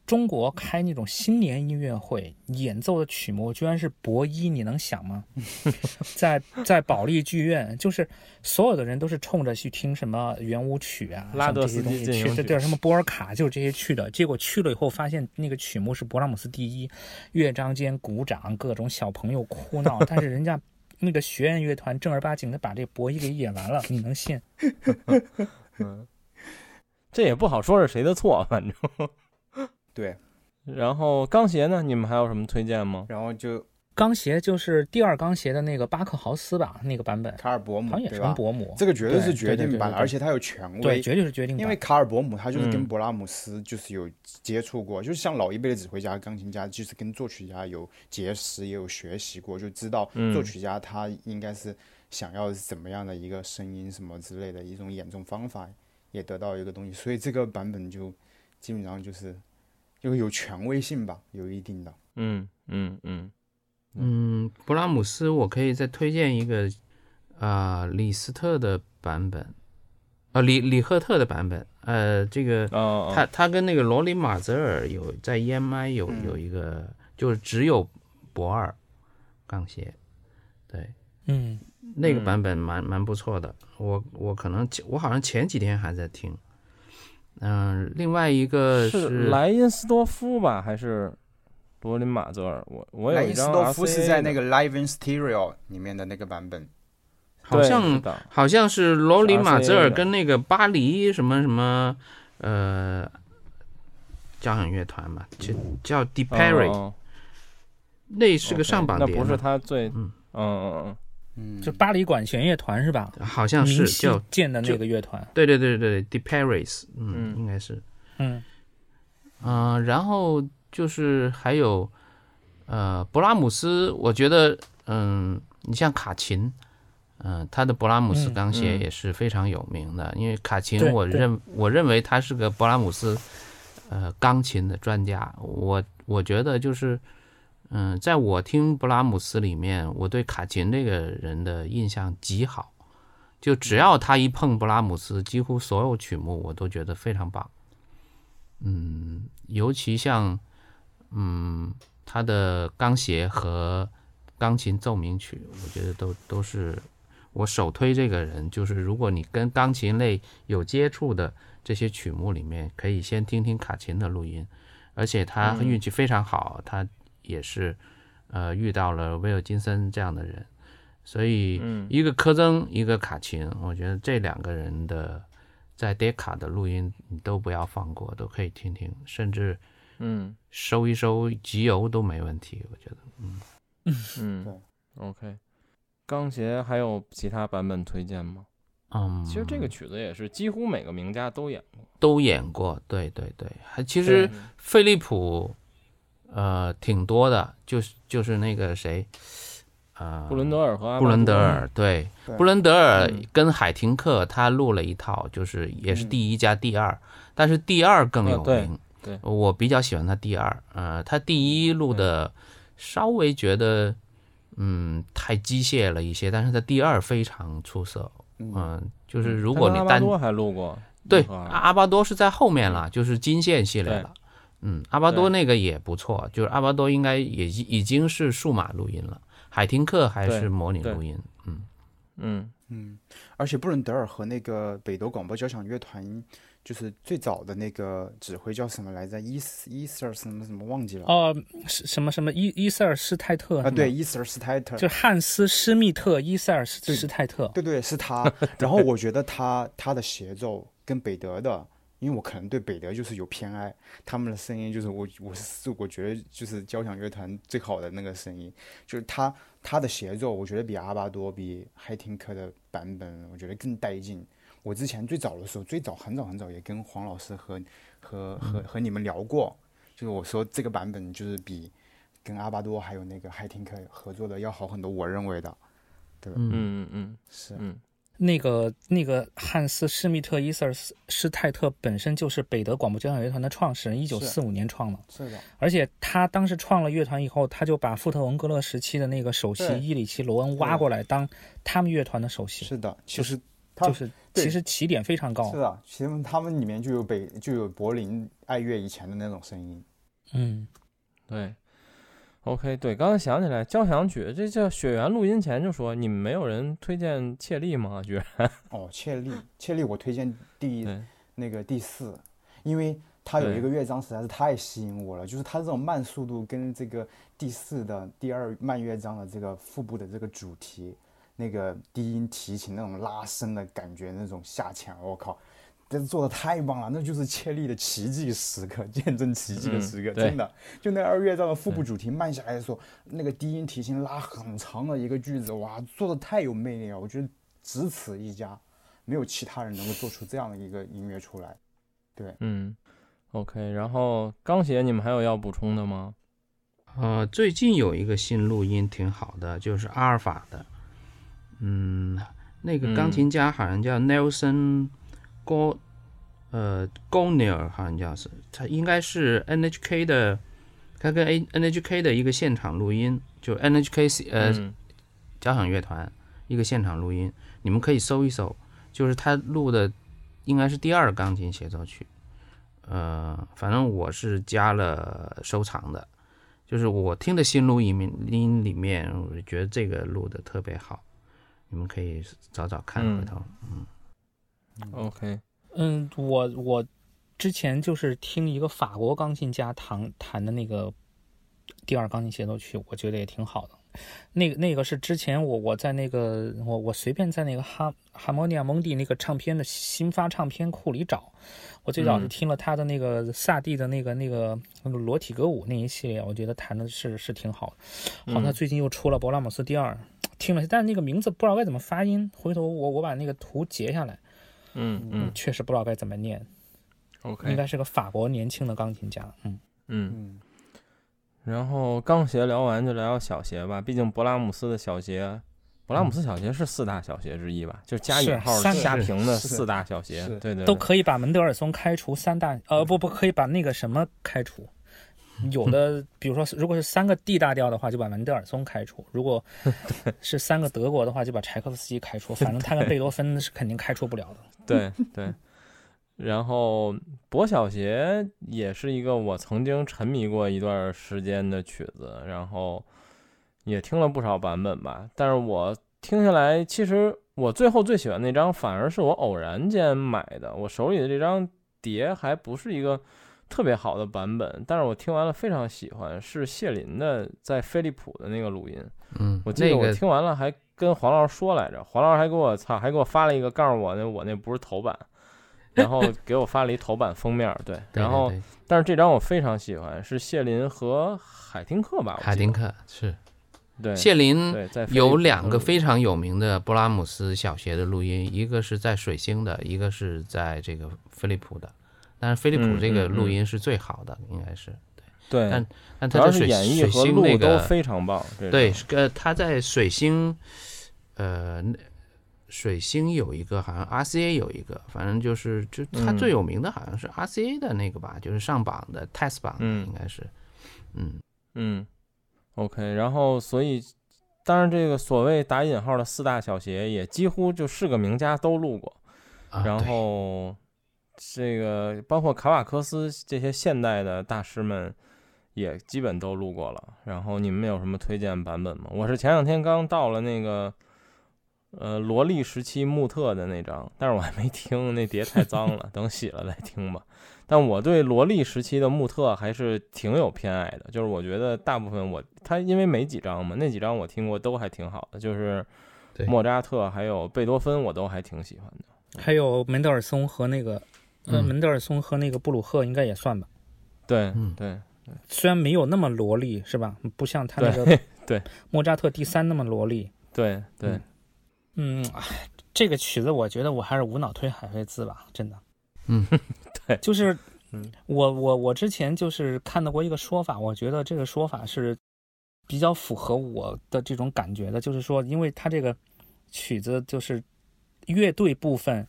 中国开那种新年音乐会，演奏的曲目居然是博一，你能想吗？在在保利剧院，就是所有的人都是冲着去听什么圆舞曲啊，拉德斯基去，这叫什么波尔卡，就是这些去的。结果去了以后，发现那个曲目是勃拉姆斯第一，乐章间鼓掌，各种小朋友哭闹，但是人家 那个学院乐团正儿八经的把这博伊给演完了，你能信？嗯，这也不好说是谁的错，反正。对，然后钢鞋呢？你们还有什么推荐吗？然后就钢鞋就是第二钢鞋的那个巴克豪斯吧，那个版本。卡尔伯姆，好像也是伯姆。这个绝对是决定版，而且它有权威，对，绝对是决定版。因为卡尔伯姆他就是跟勃拉姆斯就是有接触过，就是像老一辈的指挥家、钢琴家，就是跟作曲家有结识，也有学习过，就知道作曲家他应该是想要怎么样的一个声音什么之类的一种演奏方法，也得到一个东西，所以这个版本就基本上就是。就有权威性吧，有一定的。嗯嗯嗯嗯，布拉姆斯，我可以再推荐一个啊，李斯特的版本，啊，李李赫特的版本。呃，这个他他跟那个罗里马泽尔有在 EMI 有有一个，就是只有博二钢协，对，嗯，那个版本蛮蛮不错的。我我可能我好像前几天还在听。嗯，另外一个是莱因斯多夫吧，还是罗林马泽尔？我我有一张。莱因斯多夫是在那个 Live in Stereo 里面的那个版本，好像好像是罗林马泽尔跟那个巴黎什么什么呃交响乐团嘛，叫叫 d e p a r y 那是个上榜碟，那不是他最嗯嗯嗯。就巴黎管弦乐团是吧？好像是叫建的那个乐团。对对对对对 d e Paris，嗯，应该是，嗯，嗯，然后就是还有，呃，勃拉姆斯，我觉得，嗯，你像卡琴，嗯，他的勃拉姆斯钢协也是非常有名的，因为卡琴，我认我认为他是个勃拉姆斯，呃，钢琴的专家，我我觉得就是。嗯，在我听布拉姆斯里面，我对卡琴这个人的印象极好，就只要他一碰布拉姆斯，几乎所有曲目我都觉得非常棒。嗯，尤其像嗯他的钢协和钢琴奏鸣曲，我觉得都都是我首推这个人。就是如果你跟钢琴类有接触的这些曲目里面，可以先听听卡琴的录音，而且他运气非常好，他。也是，呃，遇到了威尔金森这样的人，所以一个科曾，一个卡琴，我觉得这两个人的在 Decca 的录音你都不要放过，都可以听听，甚至嗯收一收集邮都没问题，我觉得，嗯。嗯，OK，钢协还有其他版本推荐吗？嗯，其实这个曲子也是几乎每个名家都演过，都演过，对对对，还其实菲利普。呃，挺多的，就是就是那个谁，呃，布伦德尔和布伦德尔，对，对。布伦德尔跟海廷克他录了一套，就是也是第一加第二，但是第二更有啊对名。对。我比较喜欢他第二，呃，他第一录的稍微觉得，嗯，太机械了一些，但是他第二非常出色。嗯、就是如果你单阿巴多还录过，对啊阿阿巴多是在后面了，就是金线系列对。了。嗯，阿巴多那个也不错，就是阿巴多应该也已已经是数码录音了，海听克还是模拟录音。嗯，嗯嗯，而且布伦德尔和那个北斗广播交响乐团，就是最早的那个指挥叫什么来着？伊斯伊斯尔什么什么忘记了？哦，是什么什么伊伊塞尔施泰特啊，对，伊斯尔施泰特，就是汉斯施密特伊塞尔施施泰特。对对，是他。然后我觉得他他的协奏跟北德的，因为我可能对北德就是有偏爱，他们的声音就是我我是我觉得就是交响乐团最好的那个声音，就是他他的协奏，我觉得比阿巴多比海廷克的版本，我觉得更带劲。我之前最早的时候，最早很早很早也跟黄老师和和和和你们聊过，就是我说这个版本就是比跟阿巴多还有那个海廷克合作的要好很多，我认为的，对吧？嗯嗯嗯是。嗯那个那个汉斯施密特伊瑟尔斯施泰特本身就是北德广播交响乐团的创始人，一九四五年创的。是的，而且他当时创了乐团以后，他就把富特文格勒时期的那个首席伊里奇罗恩挖过来当他们乐团的首席，是的，其实他就是其实起点非常高是。的，其实他们里面就有北就有柏林爱乐以前的那种声音。嗯，对。OK，对，刚才想起来交响曲，这叫雪原录音前就说你们没有人推荐切利吗？居然 哦，切利，切利，我推荐第对那个第四，因为它有一个乐章实在是太吸引我了，就是它这种慢速度跟这个第四的第二慢乐章的这个腹部的这个主题，那个低音提琴那种拉伸的感觉，那种下潜，我靠！这做的太棒了，那就是切利的奇迹时刻，见证奇迹的时刻，嗯真的。就那二乐章的腹部主题慢下来的时候，那个低音提琴拉很长的一个句子，哇，做的太有魅力了，我觉得只此一家，没有其他人能够做出这样的一个音乐出来。对，嗯，OK，然后钢协你们还有要补充的吗？呃，最近有一个新录音挺好的，就是阿尔法的，嗯，那个钢琴家好像叫 Nelson 高，呃 g o n e r 好像叫是，他应该是 NHK 的，他跟 A NHK 的一个现场录音，就 NHK 呃、嗯。交响乐团一个现场录音，你们可以搜一搜，就是他录的应该是第二钢琴协奏曲，呃，反正我是加了收藏的，就是我听的新录音音里面，我觉得这个录的特别好，你们可以找找看，嗯。回头，OK，嗯，我我之前就是听一个法国钢琴家弹弹的那个第二钢琴协奏曲，我觉得也挺好的。那个那个是之前我我在那个我我随便在那个哈哈莫尼亚蒙蒂那个唱片的新发唱片库里找，我最早是嗯听了他的那个萨蒂的那个那个那个裸体歌舞那一系列，我觉得弹的是是挺好的。好，他嗯最近又出了勃拉姆斯第二，听了，但是那个名字不知道该怎么发音，回头我我把那个图截下来。嗯嗯确实不知道该怎么念，应，OK，该是个法国年轻的钢琴家。嗯，嗯，嗯，然后钢协聊完就聊聊小协吧，毕竟勃拉姆斯的小协，勃拉姆斯小协是四大小协之一吧，就加引号是三个下平的四大小协，对对，对。都可以把门德尔松开除三大，呃，不不可以把那个什么开除。有的，比如说，如果是三个 D 大调的话，就把门德尔松开除；如果 是三个德国的话，就把柴可夫斯基开除。反正他跟贝多芬是肯定开除不了的。对对。然后薄小协也是一个我曾经沉迷过一段时间的曲子，然后也听了不少版本吧。但是我听下来，其实我最后最喜欢那张反而是我偶然间买的，我手里的这张碟还不是一个特别好的版本，但是我听完了非常喜欢，是谢林的在飞利浦的那个录音。嗯，我记得我听完了还跟黄老师说来着，黄老师还给我操，还给我发了一个告诉我那我那不是头版，然后给我发了一头版封面，对，对然后但是这张我非常喜欢，是谢林和海丁克吧？海丁克是对谢林有两个非常有名的布拉姆斯小学的录音，一个是在水星的，一个是在这个飞利浦的。但是飞利浦嗯这个录音是最好的，应该是对，但但他的水演绎和录都非常棒。对，呃，他在水星，呃，水星有一个，好像 RCA 有一个，反正就是就他最有名的好像是 RCA 的那个吧，就是上榜的 test 榜，应该是，嗯。嗯，OK，然后所以。当然，这个所谓打引号的四大小鞋也几乎就是个名家都录过，然后这个包括卡瓦科斯这些现代的大师们也基本都录过了。然后你们有什么推荐版本吗？我是前两天刚到了那个呃罗莉时期穆特的那张，但是我还没听，那碟太脏了，等洗了再听吧。但我对罗莉时期的穆特还是挺有偏爱的，就是我觉得大部分我他因为没几张嘛，那几张我听过都还挺好的，就是莫扎特还有贝多芬我都还挺喜欢的，还有门德尔松和那个呃门德尔松和那个布鲁赫应该也算吧，对对对，虽然没有那么萝莉是吧，不像他那个 对。莫扎特第三那么萝莉，对对，嗯，这个曲子我觉得我还是无脑推海飞兹吧，真的。嗯，对，就是，嗯。我我我之前就是看到过一个说法，我觉得这个说法是比较符合我的这种感觉的，就是说，因为他这个曲子就是乐队部分，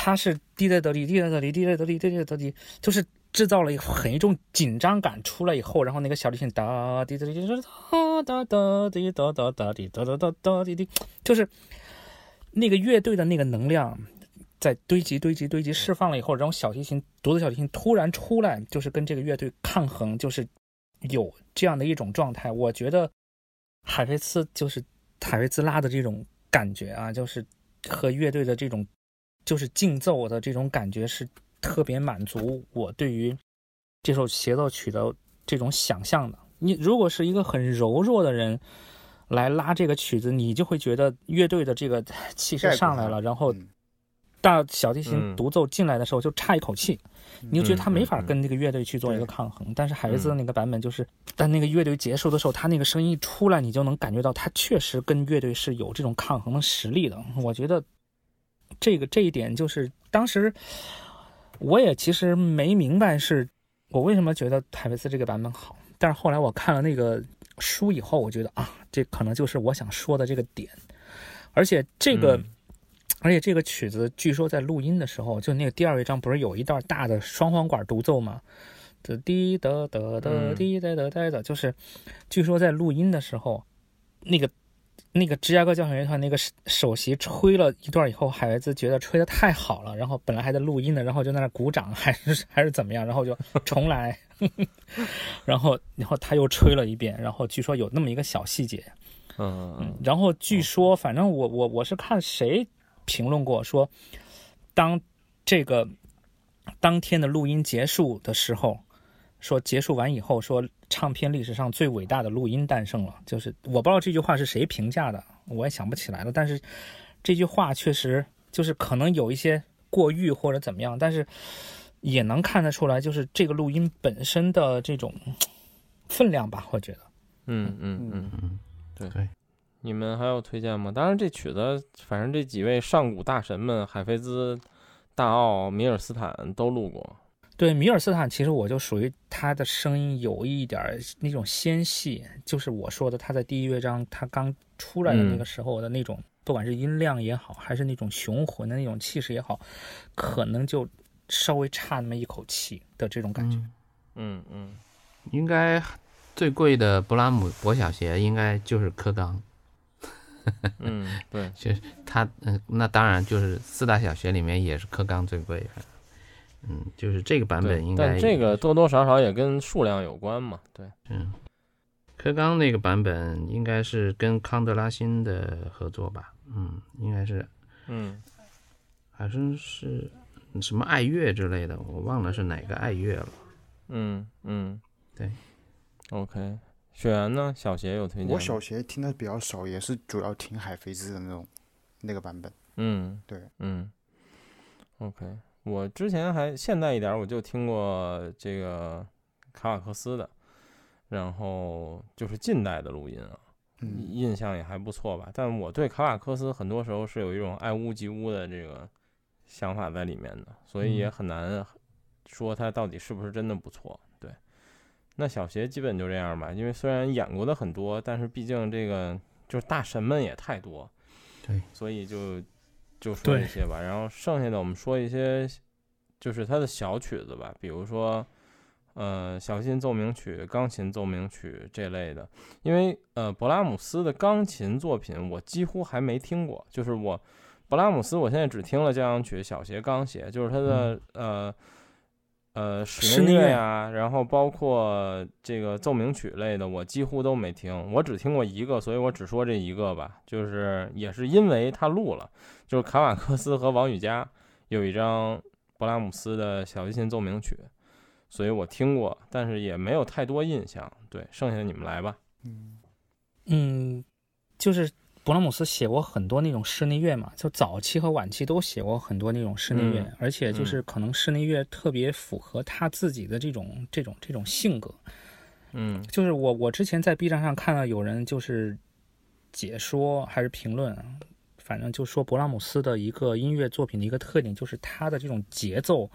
他是滴答答滴滴答答滴滴答答滴滴答，就是制造了一很一种紧张感出来以后，然后那个小提琴哒滴答滴哒哒哒滴哒哒哒滴哒哒哒哒滴滴，就是那个乐队的那个能量。在堆积、堆积、堆积，释放了以后，然后小提琴独奏小提琴突然出来，就是跟这个乐队抗衡，就是有这样的一种状态。我觉得海菲兹就是海菲兹拉的这种感觉啊，就是和乐队的这种就是竞奏的这种感觉是特别满足我对于这首协奏曲的这种想象的。你如果是一个很柔弱的人来拉这个曲子，你就会觉得乐队的这个气势上来了，然后。大小提琴独奏进来的时候就差一口气，你就觉得他没法跟那个乐队去做一个抗衡。但是海瑞兹的那个版本就是，但那个乐队结束的时候，他那个声音一出来，你就能感觉到他确实跟乐队是有这种抗衡的实力的。我觉得这个这一点就是当时我也其实没明白是我为什么觉得海维斯这个版本好，但是后来我看了那个书以后，我觉得啊，这可能就是我想说的这个点，而且这个。而且这个曲子据说在录音的时候，就那个第二乐章不是有一段大的双簧管独奏吗？的滴答答答滴答答答的，就是据说在录音的时候，那个那个芝加哥交响乐团那个首席吹了一段以后，海维兹觉得吹的太好了，然后本来还在录音呢，然后就在那鼓掌，还是还是怎么样，然后就重来，然后然后他又吹了一遍，然后据说有那么一个小细节，嗯，然后据说反正我我我是看谁。评论过说，当这个当天的录音结束的时候，说结束完以后，说唱片历史上最伟大的录音诞生了。就是我不知道这句话是谁评价的，我也想不起来了。但是这句话确实就是可能有一些过誉或者怎么样，但是也能看得出来，就是这个录音本身的这种分量吧。我觉得，嗯嗯嗯嗯，对。你们还有推荐吗？当然，这曲子反正这几位上古大神们，海菲兹、大奥、米尔斯坦都录过。对，米尔斯坦其实我就属于他的声音有一点那种纤细，就是我说的他在第一乐章他刚出来的那个时候的那种，不管是音量也好，还是那种雄浑的那种气势也好，可能就稍微差那么一口气的这种感觉。嗯。嗯，应该最贵的布拉姆博小鞋应该就是柯刚。嗯，对，就是他，嗯，那当然就是四大小学里面也是科刚最贵，嗯，就是这个版本应该，但这个多多少少也跟数量有关嘛，对，嗯，柯刚那个版本应该是跟康德拉辛的合作吧，嗯，应该是，嗯，好像是什么爱乐之类的，我忘了是哪个爱乐了，嗯嗯，对，OK。雪原呢？小鞋有推荐？我小鞋听的比较少，也是主要听海飞丝的那种那个版本。嗯，对，嗯。OK，我之前还现代一点，我就听过这个卡瓦克斯的，然后就是近代的录音啊，印象也还不错吧。但我对卡瓦克斯很多时候是有一种爱屋及乌的这个想法在里面的，所以也很难说他到底是不是真的不错。对，那小学基本就这样吧，因为虽然演过的很多，但是毕竟这个就是大神们也太多，对，所以就就说这些吧。然后剩下的我们说一些，就是他的小曲子吧，比如说，呃，小提琴奏鸣曲、钢琴奏鸣曲这类的。因为呃，勃拉姆斯的钢琴作品我几乎还没听过，就是我勃拉姆斯我现在只听了交响曲、小协、钢协，就是他的呃。呃，室内乐呀，然后包括这个奏鸣曲类的，我几乎都没听，我只听过一个，所以我只说这一个吧。就是也是因为他录了，就是卡瓦克斯和王羽佳有一张勃拉姆斯的小提琴奏鸣曲，所以我听过，但是也没有太多印象。对，剩下的你们来吧。嗯嗯，就是。勃拉姆斯写过很多那种室内乐嘛，就早期和晚期都写过很多那种室内乐，而且就是可能室内乐特别符合他自己的这种这种这种性格。嗯，就是我我之前在 B 站上看到有人就是解说还是评论，反正就说勃拉姆斯的一个音乐作品的一个特点就是他的这种节奏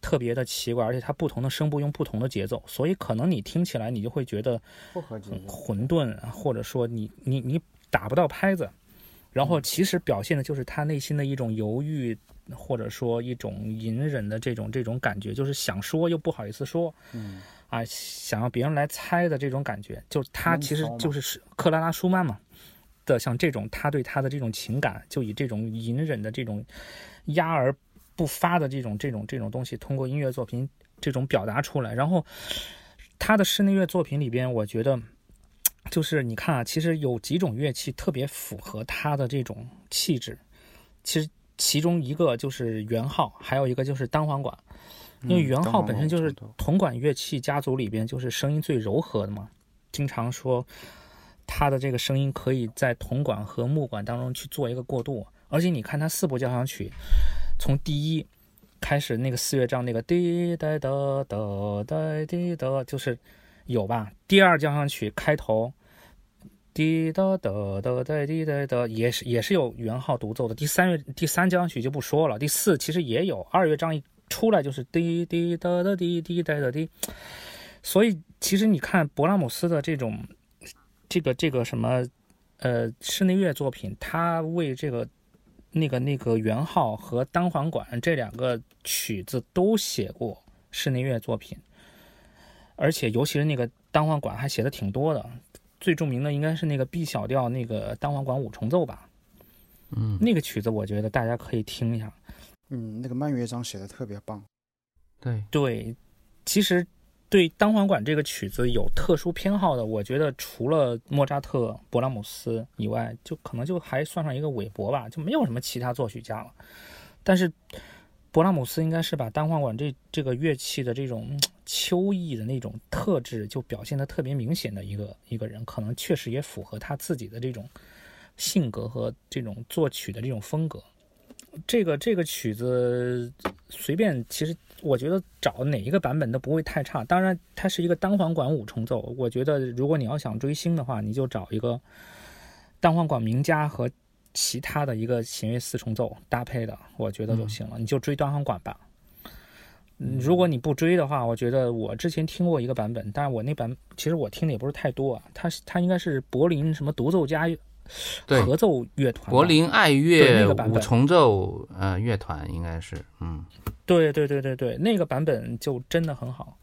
特别的奇怪，而且他不同的声部用不同的节奏，所以可能你听起来你就会觉得很混沌，或者说你你你。打不到拍子，然后其实表现的就是他内心的一种犹豫，或者说一种隐忍的这种这种感觉，就是想说又不好意思说，嗯，啊，想要别人来猜的这种感觉，就他其实就是克拉拉舒曼嘛的，像这种他对他的这种情感，就以这种隐忍的这种压而不发的这种这种这种东西，通过音乐作品这种表达出来。然后他的室内乐作品里边，我觉得。就是你看啊，其实有几种乐器特别符合他的这种气质。其实其中一个就是圆号，还有一个就是单簧管。因为圆号本身就是铜管乐器家族里边就是声音最柔和的嘛。经常说它的这个声音可以在铜管和木管当中去做一个过渡。而且你看它四部交响曲，从第一开始那个四乐章那个滴答答答答滴答，就是。有吧？第二交响曲开头，滴答答答答滴答答，也是也是有圆号独奏的。第三乐第三交响曲就不说了，第四其实也有。二乐章一出来就是滴滴答答滴滴答答滴。所以其实你看勃拉姆斯的这种这个这个什么呃室内乐作品，他为这个那个那个圆号和单簧管这两个曲子都写过室内乐作品。而且，尤其是那个单簧管还写的挺多的，最著名的应该是那个 B 小调那个单簧管五重奏吧。嗯，那个曲子我觉得大家可以听一下。嗯，那个慢乐章写的特别棒。对对，其实对单簧管这个曲子有特殊偏好的，我觉得除了莫扎特、勃拉姆斯以外，就可能就还算上一个韦伯吧，就没有什么其他作曲家了。但是。勃拉姆斯应该是把单簧管这这个乐器的这种秋意的那种特质就表现的特别明显的一个一个人，可能确实也符合他自己的这种性格和这种作曲的这种风格。这个这个曲子随便，其实我觉得找哪一个版本都不会太差。当然，它是一个单簧管五重奏，我觉得如果你要想追星的话，你就找一个单簧管名家和。其他的一个弦乐四重奏搭配的，我觉得就行了。你就追单簧管吧。嗯，如果你不追的话，我觉得我之前听过一个版本，但是我那版其实我听的也不是太多啊。它它应该是柏林什么独奏家合奏乐团，柏林爱乐五重奏呃乐团应该是，嗯，对对对对对，那个版本就真的很好。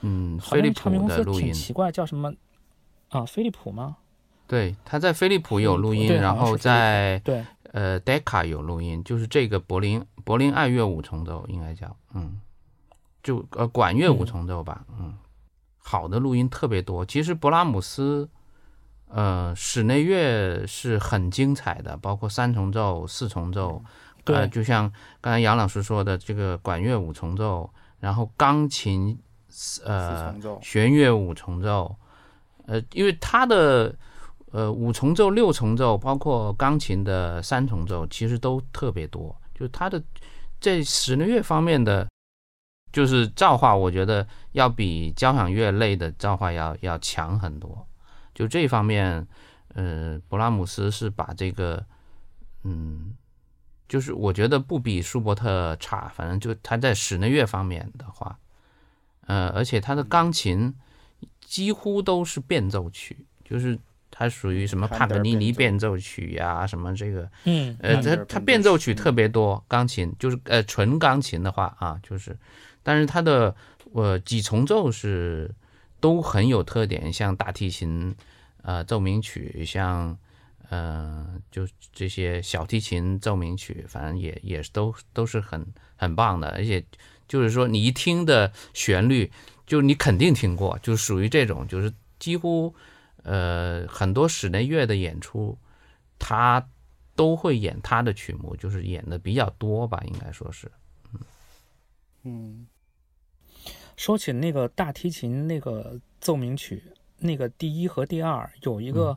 嗯，飞利浦的录音奇怪，叫什么啊？飞利浦吗？对，他在飞利浦有录音，然后在对呃 Decca 有录音，就是这个柏林柏林爱乐五重奏应该叫，嗯，就呃管乐五重奏吧，嗯，好的录音特别多。其实勃拉姆斯，呃，室内乐是很精彩的，包括三重奏、四重奏，呃，就像刚才杨老师说的这个管乐五重奏，然后钢琴呃弦乐五重奏，呃，因为他的。呃，五重奏、六重奏，包括钢琴的三重奏，其实都特别多。就它的在室内乐方面的，就是造化，我觉得要比交响乐类的造化要要强很多。就这方面，呃，勃拉姆斯是把这个，嗯，就是我觉得不比舒伯特差。反正就他在室内乐方面的话，呃，而且他的钢琴几乎都是变奏曲，就是它属于什么帕格尼尼变奏曲呀，什么这个，嗯，呃，它它变奏曲特别多，钢琴就是呃纯钢琴的话啊，就是，但是它的呃几重奏是都很有特点，像大提琴呃奏鸣曲，像呃就这些小提琴奏鸣曲，反正也也是都都是很很棒的，而且就是说你一听的旋律。就你肯定听过，就属于这种，就是几乎，呃，很多室内乐的演出，他都会演他的曲目，就是演的比较多吧，应该说是，嗯嗯。说起那个大提琴那个奏鸣曲，那个第一和第二有一个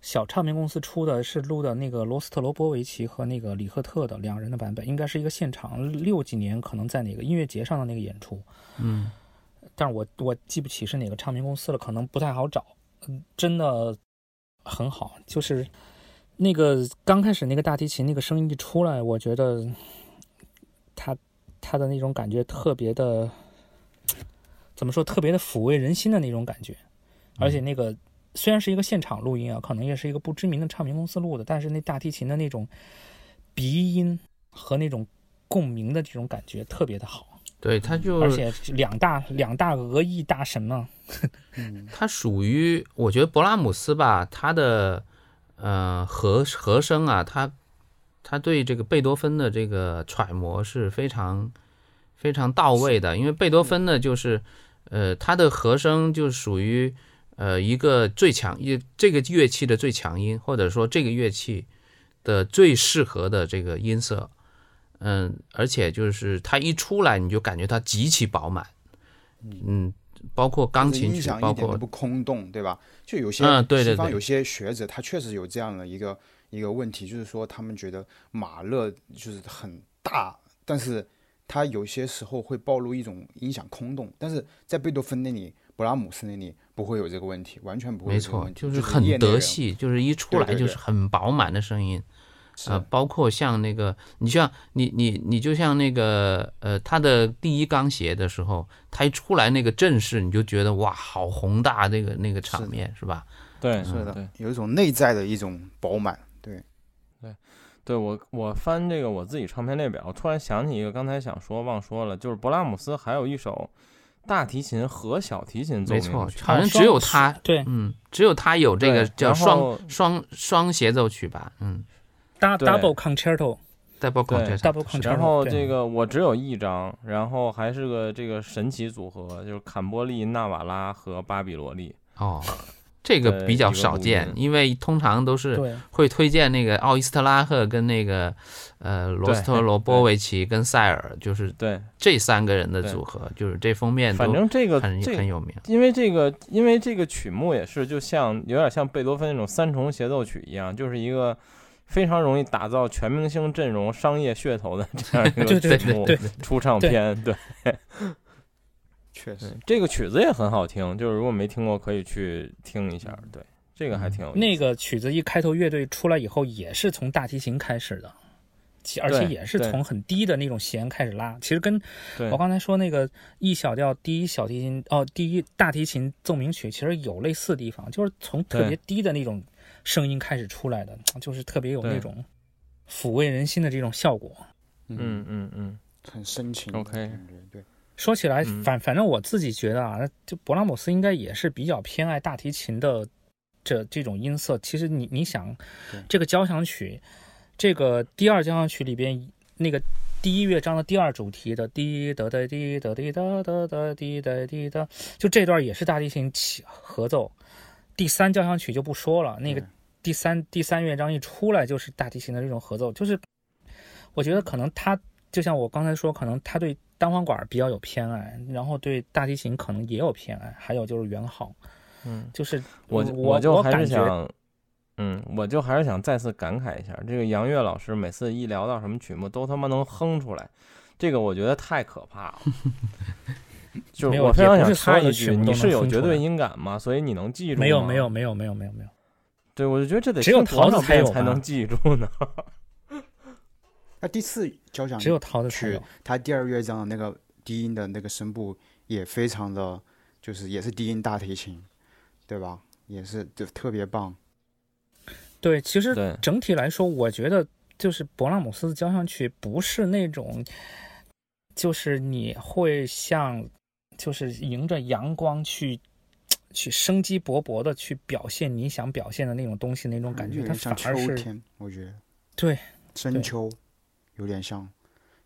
小唱片公司出的是录的那个罗斯特罗波维奇和那个里赫特的两人的版本，应该是一个现场六几年可能在哪个音乐节上的那个演出，嗯。但是我我记不起是哪个唱片公司了，可能不太好找。嗯，真的很好，就是那个刚开始那个大提琴那个声音一出来，我觉得他他的那种感觉特别的，怎么说？特别的抚慰人心的那种感觉。而且那个虽然是一个现场录音啊，可能也是一个不知名的唱片公司录的，但是那大提琴的那种鼻音和那种共鸣的这种感觉特别的好。对，他就而且两大两大俄裔大神嘛，他属于我觉得勃拉姆斯吧，他的呃和和声啊，他他对这个贝多芬的这个揣摩是非常非常到位的，因为贝多芬呢就是呃它的和声就属于呃一个最强一这个乐器的最强音，或者说这个乐器的最适合的这个音色。嗯，而且就是它一出来，你就感觉它极其饱满。嗯，包括钢琴曲，包括不空洞，对吧？就有些西方有些学者，他确实有这样的一个一个问题，就是说他们觉得马勒就是很大，但是他有些时候会暴露一种音响空洞。但是在贝多芬那里、勃拉姆斯那里不会有这个问题，完全不会。没错，就是很德系，就是一出来就是很饱满的声音。呃，包括像那个，你像你你你就像那个，呃，他的第一钢协的时候，他一出来那个阵势，你就觉得哇，好宏大，那个那个场面是吧？对，是的，有一种内在的一种饱满。对，我我翻这个我自己唱片列表，突然想起一个，刚才想说忘说了，就是勃拉姆斯还有一首大提琴和小提琴奏鸣曲，好像只有他，对，嗯，只有他有这个叫双双双协奏曲吧，嗯。Double concerto，double concerto，然后这个我只有一张，然后还是个这个神奇组合，就是坎波利、纳瓦拉和巴比罗利。哦，这个比较少见，因为通常都是会推荐那个奥伊斯特拉赫跟那个呃罗斯特罗波维奇跟塞尔，就是对。这三个人的组合，就是这封面反正这个很很有名，因为这个因为这个曲目也是就像有点像贝多芬那种三重协奏曲一样，就是一个。非常容易打造全明星阵容、商业噱头的这样一个 曲目出唱片，对，确实这个曲子也很好听，就是如果没听过可以去听一下，对，这个还挺有。那个曲子一开头，乐队出来以后也是从大提琴开始的，而且也是从很低的那种弦开始拉。其实跟我刚才说那个 E 小调第一小提琴哦，第一大提琴奏鸣曲其实有类似的地方，就是从特别低的那种。声音开始出来的，就是特别有那种抚慰人心的这种效果。嗯嗯嗯，很深情。OK，对。说起来，反反正我自己觉得啊，就勃拉姆斯应该也是比较偏爱大提琴的这这种音色。其实你你想，这个交响曲，这个第二交响曲里边那个第一乐章的第二主题的滴哒哒滴哒滴答答答滴哒滴哒，就这段也是大提琴起合奏。第三交响曲就不说了，那个。第三第三乐章一出来就是大提琴的这种合奏，就是我觉得可能他就像我刚才说，可能他对单簧管比较有偏爱，然后对大提琴可能也有偏爱，还有就是圆号，嗯，就是我我就还是想，嗯，我就还是想再次感慨一下，这个杨岳老师每次一聊到什么曲目都他妈能哼出来，这个我觉得太可怕了。就是我非常想插一句，你是有绝对音感吗？所以你能记住？没有没有没有没有没有没有。对，我就觉得这得只有桃子才有才能记住呢。那第四交响只有桃子才有，它第二乐章的那个低音的那个声部也非常的，就是也是低音大提琴，对吧？也是就特别棒。对，其实整体来说，我觉得就是勃拉姆斯的交响曲不是那种，就是你会像，就是迎着阳光去，去生机勃勃的去表现你想表现的那种东西，那种感觉，它反而是，我觉得，对，深秋，有点像。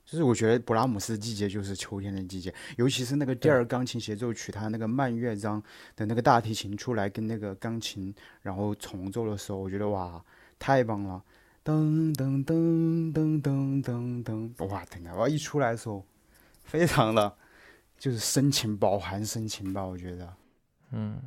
就是我觉得勃拉姆斯季节就是秋天的季节，尤其是那个第二钢琴协奏曲，它那个慢乐章的那个大提琴出来跟那个钢琴然后重奏的时候，我觉得哇，太棒了！噔噔噔噔噔噔噔，哇，天呐，哇，一出来的时候，非常的，就是深情饱含深情吧，我觉得，嗯。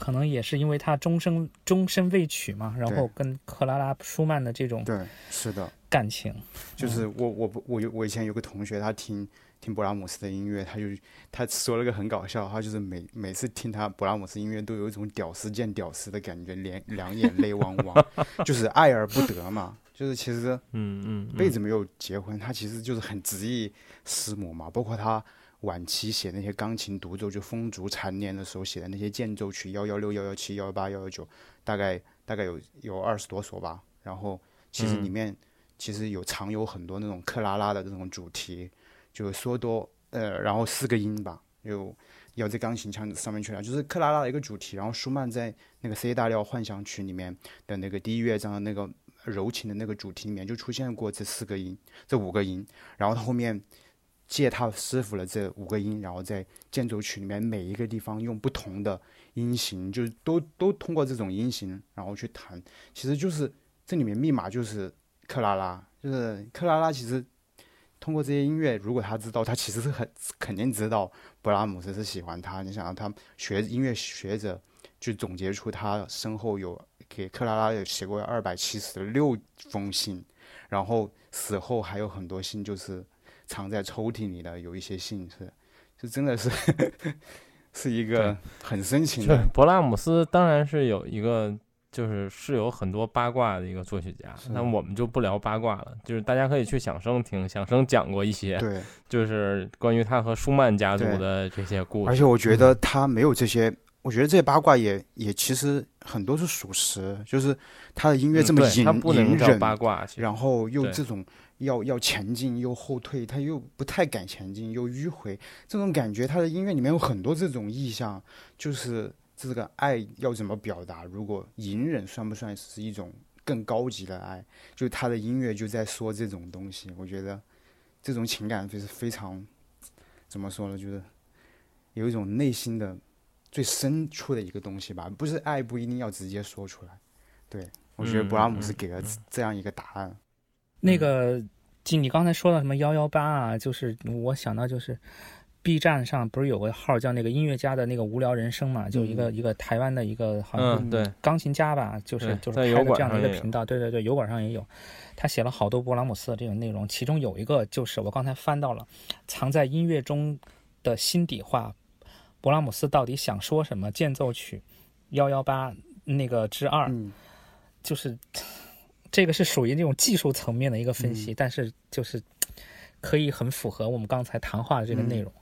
可能也是因为他终生终身未娶嘛，然后跟克拉拉舒曼的这种对是的。感情，就是我我不我有我以前有个同学，他听听勃拉姆斯的音乐，他就他说了个很搞笑，他就是每每次听他勃拉姆斯音乐都有一种屌丝见屌丝的感觉，两两眼泪汪汪，就是爱而不得嘛，就是其实嗯嗯，辈子没有结婚，他其实就是很执意师母嘛，包括他。晚期写那些钢琴独奏，就风烛残年的时候写的那些间奏曲，幺幺六、幺幺七、幺幺八、幺幺九，大概大概有有二十多首吧。然后其实里面其实有藏有很多那种克拉拉的这种主题，就说多呃，然后四个音吧，就要在钢琴腔上面去了，就是克拉拉的一个主题。然后舒曼在那个 C 大调幻想曲里面的那个第一乐章的那个柔情的那个主题里面就出现过这四个音，这五个音，然后他后面。借他师傅的这五个音，然后在间奏曲里面每一个地方用不同的音型，就都都通过这种音型，然后去弹。其实就是这里面密码就是克拉拉，就是克拉拉。其实通过这些音乐，如果他知道，他其实是很肯定知道布拉姆斯是喜欢他。你想，他学音乐学者就总结出他身后有给克拉拉有写过二百七十六封信，然后死后还有很多信就是。藏在抽屉里的有一些信是，就真的是 是一个很深情的。勃拉姆斯当然是有一个，就是是有很多八卦的一个作曲家，那我们就不聊八卦了，就是大家可以去响声听，响声讲过一些，对，就是关于他和舒曼家族的这些故事。而且我觉得他没有这些，我觉得这些八卦也也其实很多是属实，就是他的音乐这么隐隐忍，八卦，然后又这种。要要前进又后退，他又不太敢前进，又迂回，这种感觉，他的音乐里面有很多这种意象，就是这个爱要怎么表达？如果隐忍算不算是一种更高级的爱？就他的音乐就在说这种东西，我觉得这种情感就是非常怎么说呢？就是有一种内心的最深处的一个东西吧，不是爱不一定要直接说出来。对我觉得布拉姆斯给了这样一个答案。那个，就你刚才说到什么幺幺八啊，就是我想到就是，B 站上不是有个号叫那个音乐家的那个无聊人生嘛，就一个一个台湾的一个好像对钢琴家吧，就是就是开的这样的一个频道，对对对，油管上也有，他写了好多勃拉姆斯的这种内容，其中有一个就是我刚才翻到了，藏在音乐中的心底话，勃拉姆斯到底想说什么？间奏曲幺幺八那个之二，就是。这个是属于那种技术层面的一个分析，但是就是可以很符合我们刚才谈话的这个内容。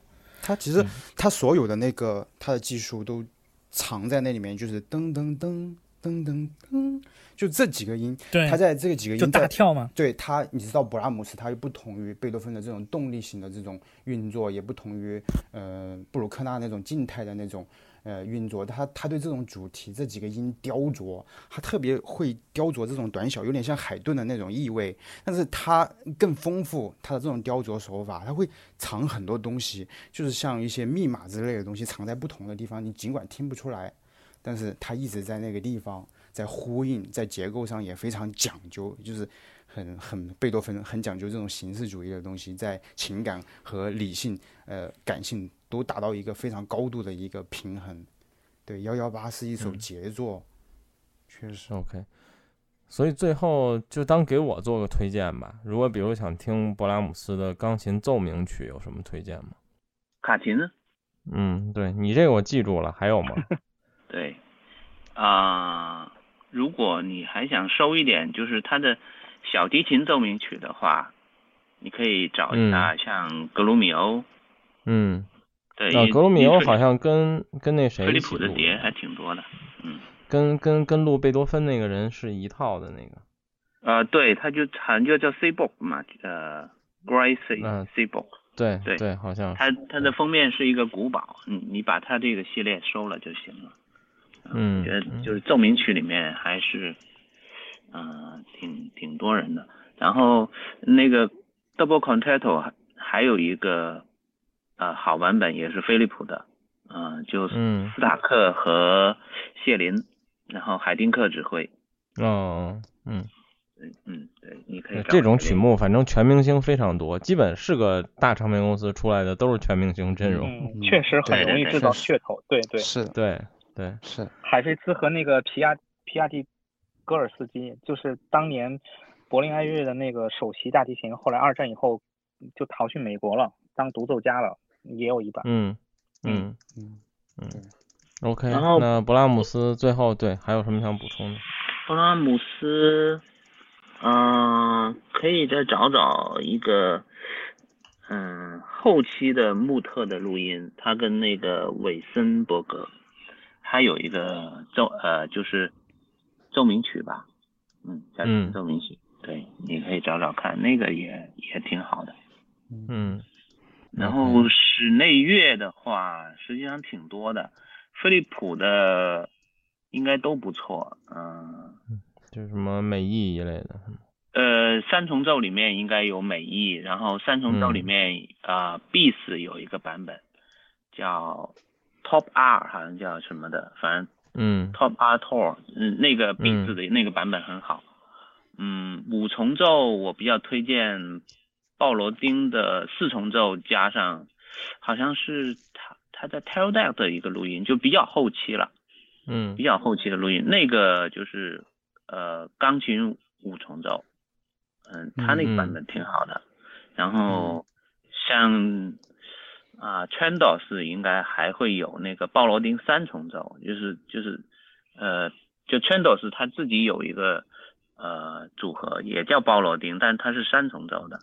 他其实它所有的那个它的技术都藏在那里面，就是噔噔噔噔噔噔，就这几个音。对，他在这个几个音就大跳吗？对它，你知道勃拉姆斯它又不同于贝多芬的这种动力型的这种运作，也不同于呃布鲁克纳那种静态的那种。呃，运作他他对这种主题这几个音雕琢，他特别会雕琢这种短小，有点像海顿的那种意味。但是他更丰富他的这种雕琢手法，他会藏很多东西，就是像一些密码之类的东西藏在不同的地方，你尽管听不出来，但是他一直在那个地方在呼应，在结构上也非常讲究，就是很很贝多芬很讲究这种形式主义的东西，在情感和理性呃感性。都达到一个非常高度的一个平衡，对幺幺八是一首杰作，确实 OK。所以最后就当给我做个推荐吧。如果比如想听勃拉姆斯的钢琴奏鸣曲，有什么推荐吗？卡琴呢？嗯，对你这个我记住了。还有吗？对，啊，如果你还想收一点，就是他的小提琴奏鸣曲的话，你可以找一下像格鲁米欧。嗯。对，啊，格鲁米欧好像跟跟那谁飞利浦的碟还挺多的，嗯，跟跟跟录贝多芬那个人是一套的那个。呃，对，他就好像就叫 C book 嘛，呃，Gracie 嗯 C book，对对对，好像是。它它的封面是一个古堡，你你把它这个系列收了就行了。嗯我觉得嗯就是奏鸣曲里面还是，嗯、挺挺多人的。然后那个 Double Concerto 还还有一个呃好版本，也是飞利浦的，嗯、就是嗯斯塔克和谢林，然后海丁克指挥。哦嗯，嗯嗯，对，你可以这种曲目反正全明星非常多，基本是个大唱片公司出来的都是全明星阵容。确实很容易制造噱头。对对，是的，对对，是，海菲兹和那个皮亚皮亚蒂戈尔斯基，就是当年柏林爱乐的那个首席大提琴，后来二战以后就逃去美国了，当独奏家了，也有一版。嗯嗯嗯，嗯。OK，然后那勃拉姆斯最后对还有什么想补充的？勃拉姆斯，嗯、可以再找找一个，嗯，后期的穆特的录音，他跟那个韦森伯格，还有一个奏呃就是奏鸣曲吧，嗯，叫嗯奏鸣曲，对，你可以找找看，那个也也挺好的。嗯然后室内乐的话，实际上挺多的，飞利浦的应该都不错，嗯、就是什么美意一类的。呃，三重奏里面应该有美意，然后三重奏里嗯面啊、b 四 s 有一个版本叫 Top R，好像叫什么的，反正嗯。Top R Tour，嗯，那个 B 嗯。四的那个版本很好。嗯，五重奏我比较推荐鲍罗丁的四重奏，加上好像是他他在 Tail Deck 的一个录音，就比较后期了。嗯比较后期的录音，那个就是呃钢琴五重奏，嗯，他那个版本挺好的。然后像啊、Chandos 应该还会有那个鲍罗丁三重奏，就是就是呃就 Chandos 他自己有一个呃组合也叫鲍罗丁，但它是三重奏的，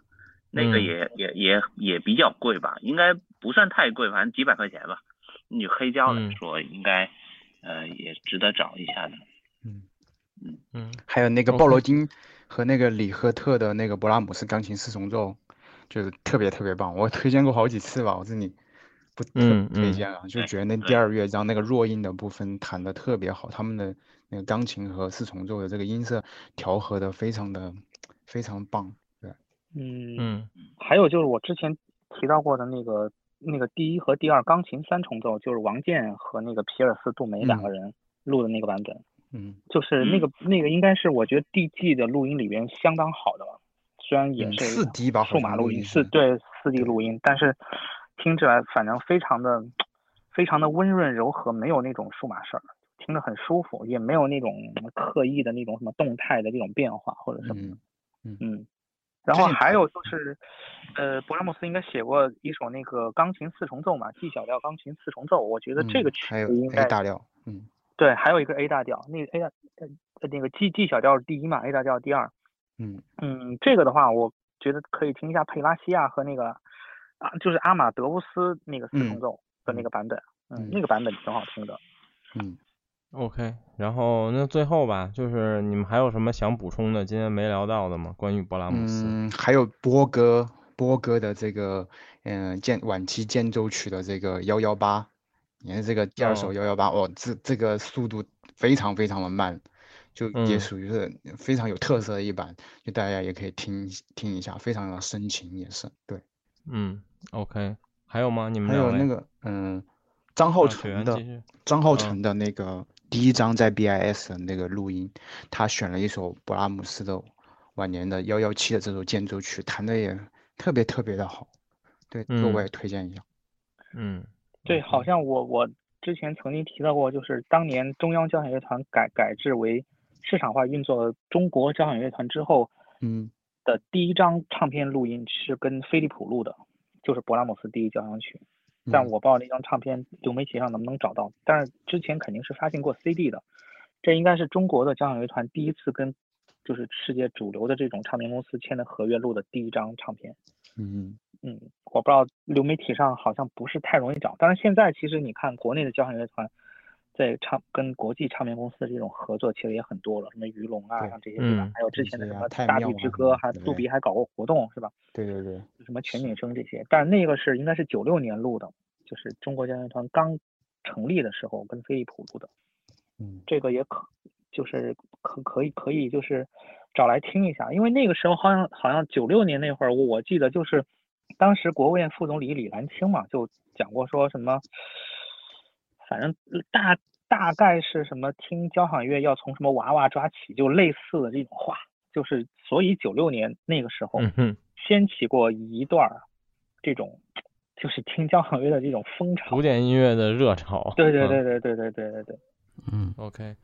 那个嗯也、也也也比较贵吧，应该不算太贵，反正几百块钱吧。你黑胶来嗯说，应该呃也值得找一下的。嗯嗯嗯还有那个鲍罗丁和那个里赫特的那个勃拉姆斯钢琴四重奏，就是特别特别棒，我推荐过好几次吧，我这里不推荐啊，就觉得那第二乐章那个弱音的部分弹的特别好，他们的那个钢琴和四重奏的这个音色调和的非常的非常棒，对，嗯，嗯。还有就是我之前提到过的那个那个第一和第二钢琴三重奏，就是王健和那个皮尔斯杜梅两个人录的那个版本，嗯。就是那个那个应该是我觉得 DG 的录音里边相当好的了，虽然也嗯是四 D 吧数码录音，是。对四 D 录音，但是听起来反正非常的非常的温润柔和，没有那种数码声儿，听着很舒服，也没有那种刻意的那种什么动态的这种变化或者什么的。嗯。嗯，然后还有就是，呃，勃拉姆斯应该写过一首那个钢琴四重奏嘛，G 小调钢琴四重奏，我觉得这嗯个曲还有子应 A 该大调，嗯对，还有一个 A 大调，那个 A 大那个 G G 小调是第一嘛，A 大调第二。嗯嗯，这个的话，我觉得可以听一下佩拉西亚和那个啊，就是阿马德乌斯那个四重嗯奏的那嗯个版本，嗯嗯，那个版本挺好听的。嗯。，OK，然后那最后吧，就是你们还有什么想补充的，今天没聊到的吗？关于勃拉姆斯？嗯，还有波哥波哥的这个嗯建晚期建州曲的这个幺幺八，你看这个第二首哦幺幺八，哦，这这个速度非常非常的慢，就也嗯属于是非常有特色的一版，就大家也可以听听一下，非常的深情也是对。嗯，OK，还有吗？你们还有那个嗯张浩成的张浩嗯成的那个第一张在 BIS 的那个录音，他选了一首勃拉姆斯的晚年的幺幺七的这首间奏曲，弹的也特别特别的好，对，这个我嗯也推荐一下。嗯，对，好像我我之前曾经提到过，就是当年中央交响乐团改改制为市场化运作的中国交响乐团之后嗯的第一张唱片录音是跟飞利浦录的，就是勃拉姆斯第一交响曲。但嗯我不知道那张唱片流媒体上能不能找到，但是之前肯定是发行过 CD 的。这应该是中国的交响乐团第一次跟就是世界主流的这种唱片公司签的合约录的第一张唱片。嗯嗯，我不知道流媒体上好像不是太容易找，但是现在其实你看国内的交响乐团，在唱跟国际唱片公司的这种合作其实也很多了，什么鱼龙啊，像这些对吧？还有之前的什么大地之歌，还杜比还搞过活动是吧？对对对，什么全景声这些，但那个是应该是九六年录的，就是中国交响乐团刚成立的时候跟飞利浦录的，嗯，这个也可就是可可以可以就是找来听一下，因为那个时候好像好像九六年那会儿我记得就是。当时国务院副总理李岚清嘛，就讲过说什么，反正大大概是什么听交响乐要从什么娃娃抓起，就类似的这种话，就是所以九六年那个时候，掀起过一段这种就是听交响乐的这种风潮，古典音乐的热潮。对对对对对对对对对。嗯，OK。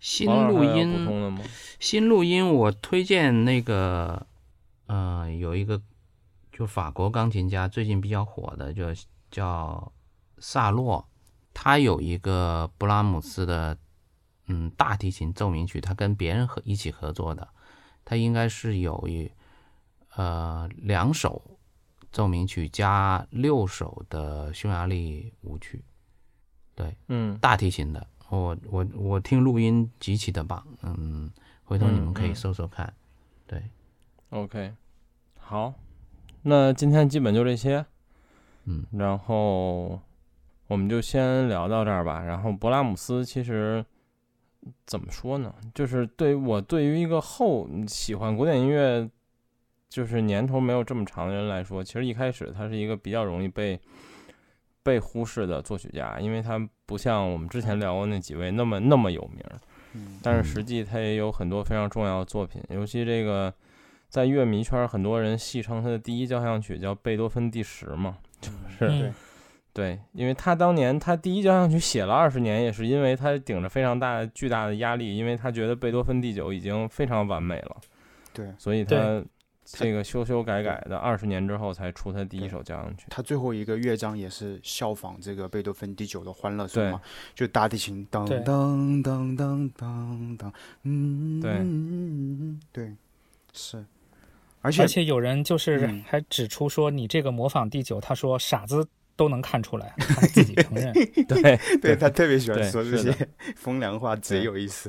新录音，新录音，我推荐那个，呃，有一个。就法国钢琴家最近比较火的，就叫萨洛，他有一个布拉姆斯的嗯大提琴奏鸣曲，他跟别人合一起合作的，他应该是有一呃两首奏鸣曲加六首的匈牙利舞曲，对，嗯，大提琴的，我我我听录音极其的棒，嗯，回头你们可以搜搜看，对，OK，好。那今天基本就这些，嗯，然后我们就先聊到这儿吧。然后勃拉姆斯其实怎么说呢？就是对我对于一个后喜欢古典音乐，就是年头没有这么长的人来说，其实一开始他是一个比较容易被被忽视的作曲家，因为他不像我们之前聊过那几位那么那么有名。嗯，但是实际他也有很多非常重要的作品，尤其这个。在乐迷圈，很多人戏称他的第一交响曲叫贝多芬第十嘛，就是对，因为他当年他第一交响曲写了二十年，也是因为他顶着非常大巨大的压力，因为他觉得贝多芬第九已经非常完美了，对，所以他这个修修改改的二十年之后才出他第一首交响曲。他最后一个乐章也是效仿这个贝多芬第九的欢乐颂嘛，就大提琴当当当当当当，嗯，对，对，是。而且而且有人就是还指出说你这个模仿第九，他说傻子都能看出来，他 自己承认。对，对他特别喜欢说这些风凉话，贼有意思。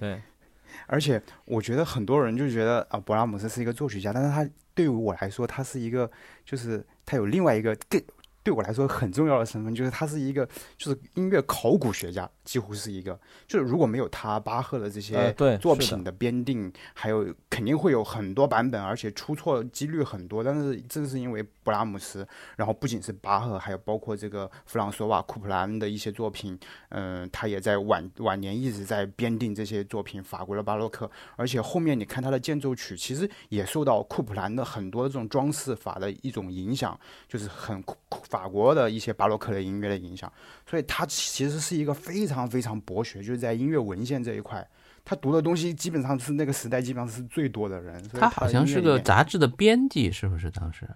对，而且我觉得很多人就觉得啊，勃拉姆斯是一个作曲家，但是他对于我来说，他是一个，就是他有另外一个更。对我来说很重要的身份就是他是一个，就是音乐考古学家，几乎是一个。就是如果没有他，巴赫的这些作品的编定，还有肯定会有很多版本，而且出错几率很多。但是正是因为布拉姆斯，然后不仅是巴赫，还有包括这个弗朗索瓦库普兰的一些作品，嗯，他也在晚晚年一直在编定这些作品，法国的巴洛克。而且后面你看他的间奏曲，其实也受到库普兰的很多这种装饰法的一种影响，就是很法。法国的一些巴洛克的音乐的影响，所以他其实是一个非常非常博学，就是在音乐文献这一块，他读的东西基本上是那个时代基本上是最多的人。他好像是个杂志的编辑，是不是当时？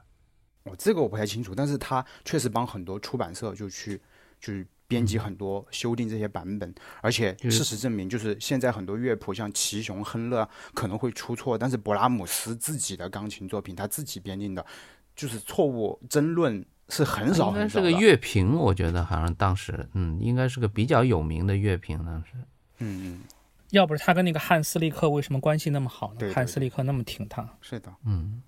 哦，这个我不太清楚，但是他确实帮很多出版社就去就是编辑很多修订这些版本，而且事实证明，就是现在很多乐谱像齐雄、亨勒可能会出错，但是勃拉姆斯自己的钢琴作品他自己编定的，就是错误争论。是很少，应该是个乐评，我觉得好像当时，嗯，应该是个比较有名的乐评，当时，嗯嗯，要不是他跟那个汉斯利克为什么关系那么好呢？汉斯利克那么挺他，是的，嗯。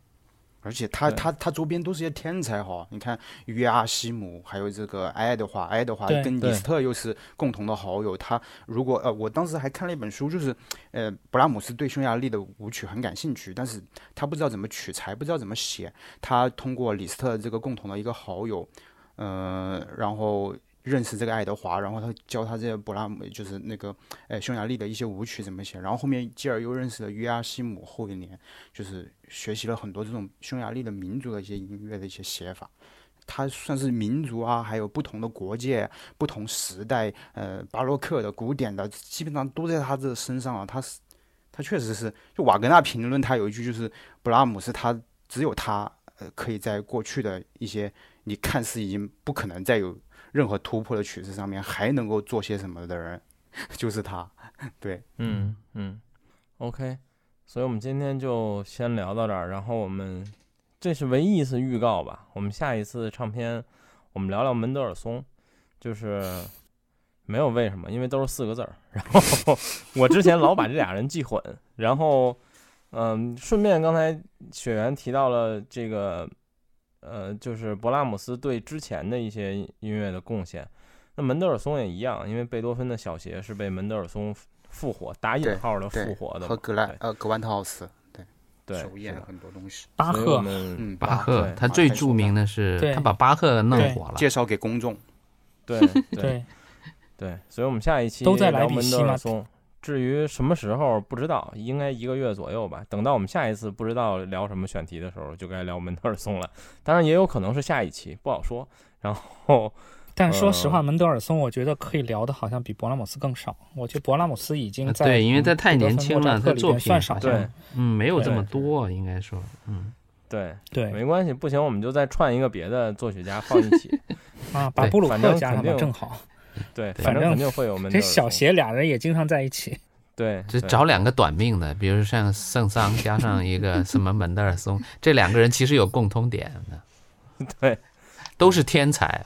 而且他他他周边都是些天才哈，你看约阿希姆，还有这个爱德华，爱德华跟李斯特又是共同的好友。他如果呃，我当时还看了一本书，就是呃，布拉姆斯对匈牙利的舞曲很感兴趣，但是他不知道怎么取材，不知道怎么写。他通过李斯特这个共同的一个好友，嗯，然后。认识这个爱德华，然后他教他这些布拉姆，就是那个，哎，匈牙利的一些舞曲怎么写。然后后面继而又认识了约阿希姆，后一年就是学习了很多这种匈牙利的民族的一些音乐的一些写法。他算是民族啊，还有不同的国界、不同时代，呃，巴洛克的、古典的，基本上都在他这身上啊。他是，他确实是，就瓦格纳评论他有一句就是布拉姆是他只有他，呃，可以在过去的一些你看似已经不可能再有。任何突破的曲子上面还能够做些什么的人，就是他。对，嗯嗯，OK，所以我们今天就先聊到这儿，然后我们这是唯一一次预告吧。我们下一次唱片，我们聊聊门德尔松，就是没有为什么，因为都是四个字儿。然后我之前老把这俩人记混。然后，嗯，顺便刚才雪原提到了这个，呃，就是勃拉姆斯对之前的一些音乐的贡献。那门德尔松也一样，因为贝多芬的小协是被门德尔松复活（打引号的复活的）和格莱呃格万特奥斯。对，首演很多东西。巴赫，嗯，巴赫，他最著名的是他把巴赫弄火了，介绍给公众。对对 对，所以我们下一期都在聊门德尔松。至于什么时候不知道，应该一个月左右吧。等到我们下一次不知道聊什么选题的时候，就该聊门德尔松了。当然也有可能是下一期，不好说。然后。但说实话，门德尔松我觉得可以聊的，好像比勃拉姆斯更少。我觉得勃拉姆斯已经在对，因为他太年轻了，他作品算少，对，嗯，没有这么多，应该说，嗯，对对，没关系，不行，我们就再串一个别的作曲家放一起 啊，把布鲁克加上正好。对，反正肯定会有门。这小邪俩人也经常在一起。对，就找两个短命的，比如像圣桑加上一个 什么门德尔松，这两个人其实有共通点的，对，都是天才。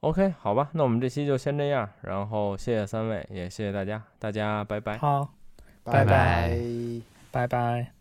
OK，好吧，那我们这期就先这样，然后谢谢三位，也谢谢大家，大家拜拜。好，拜拜，拜拜。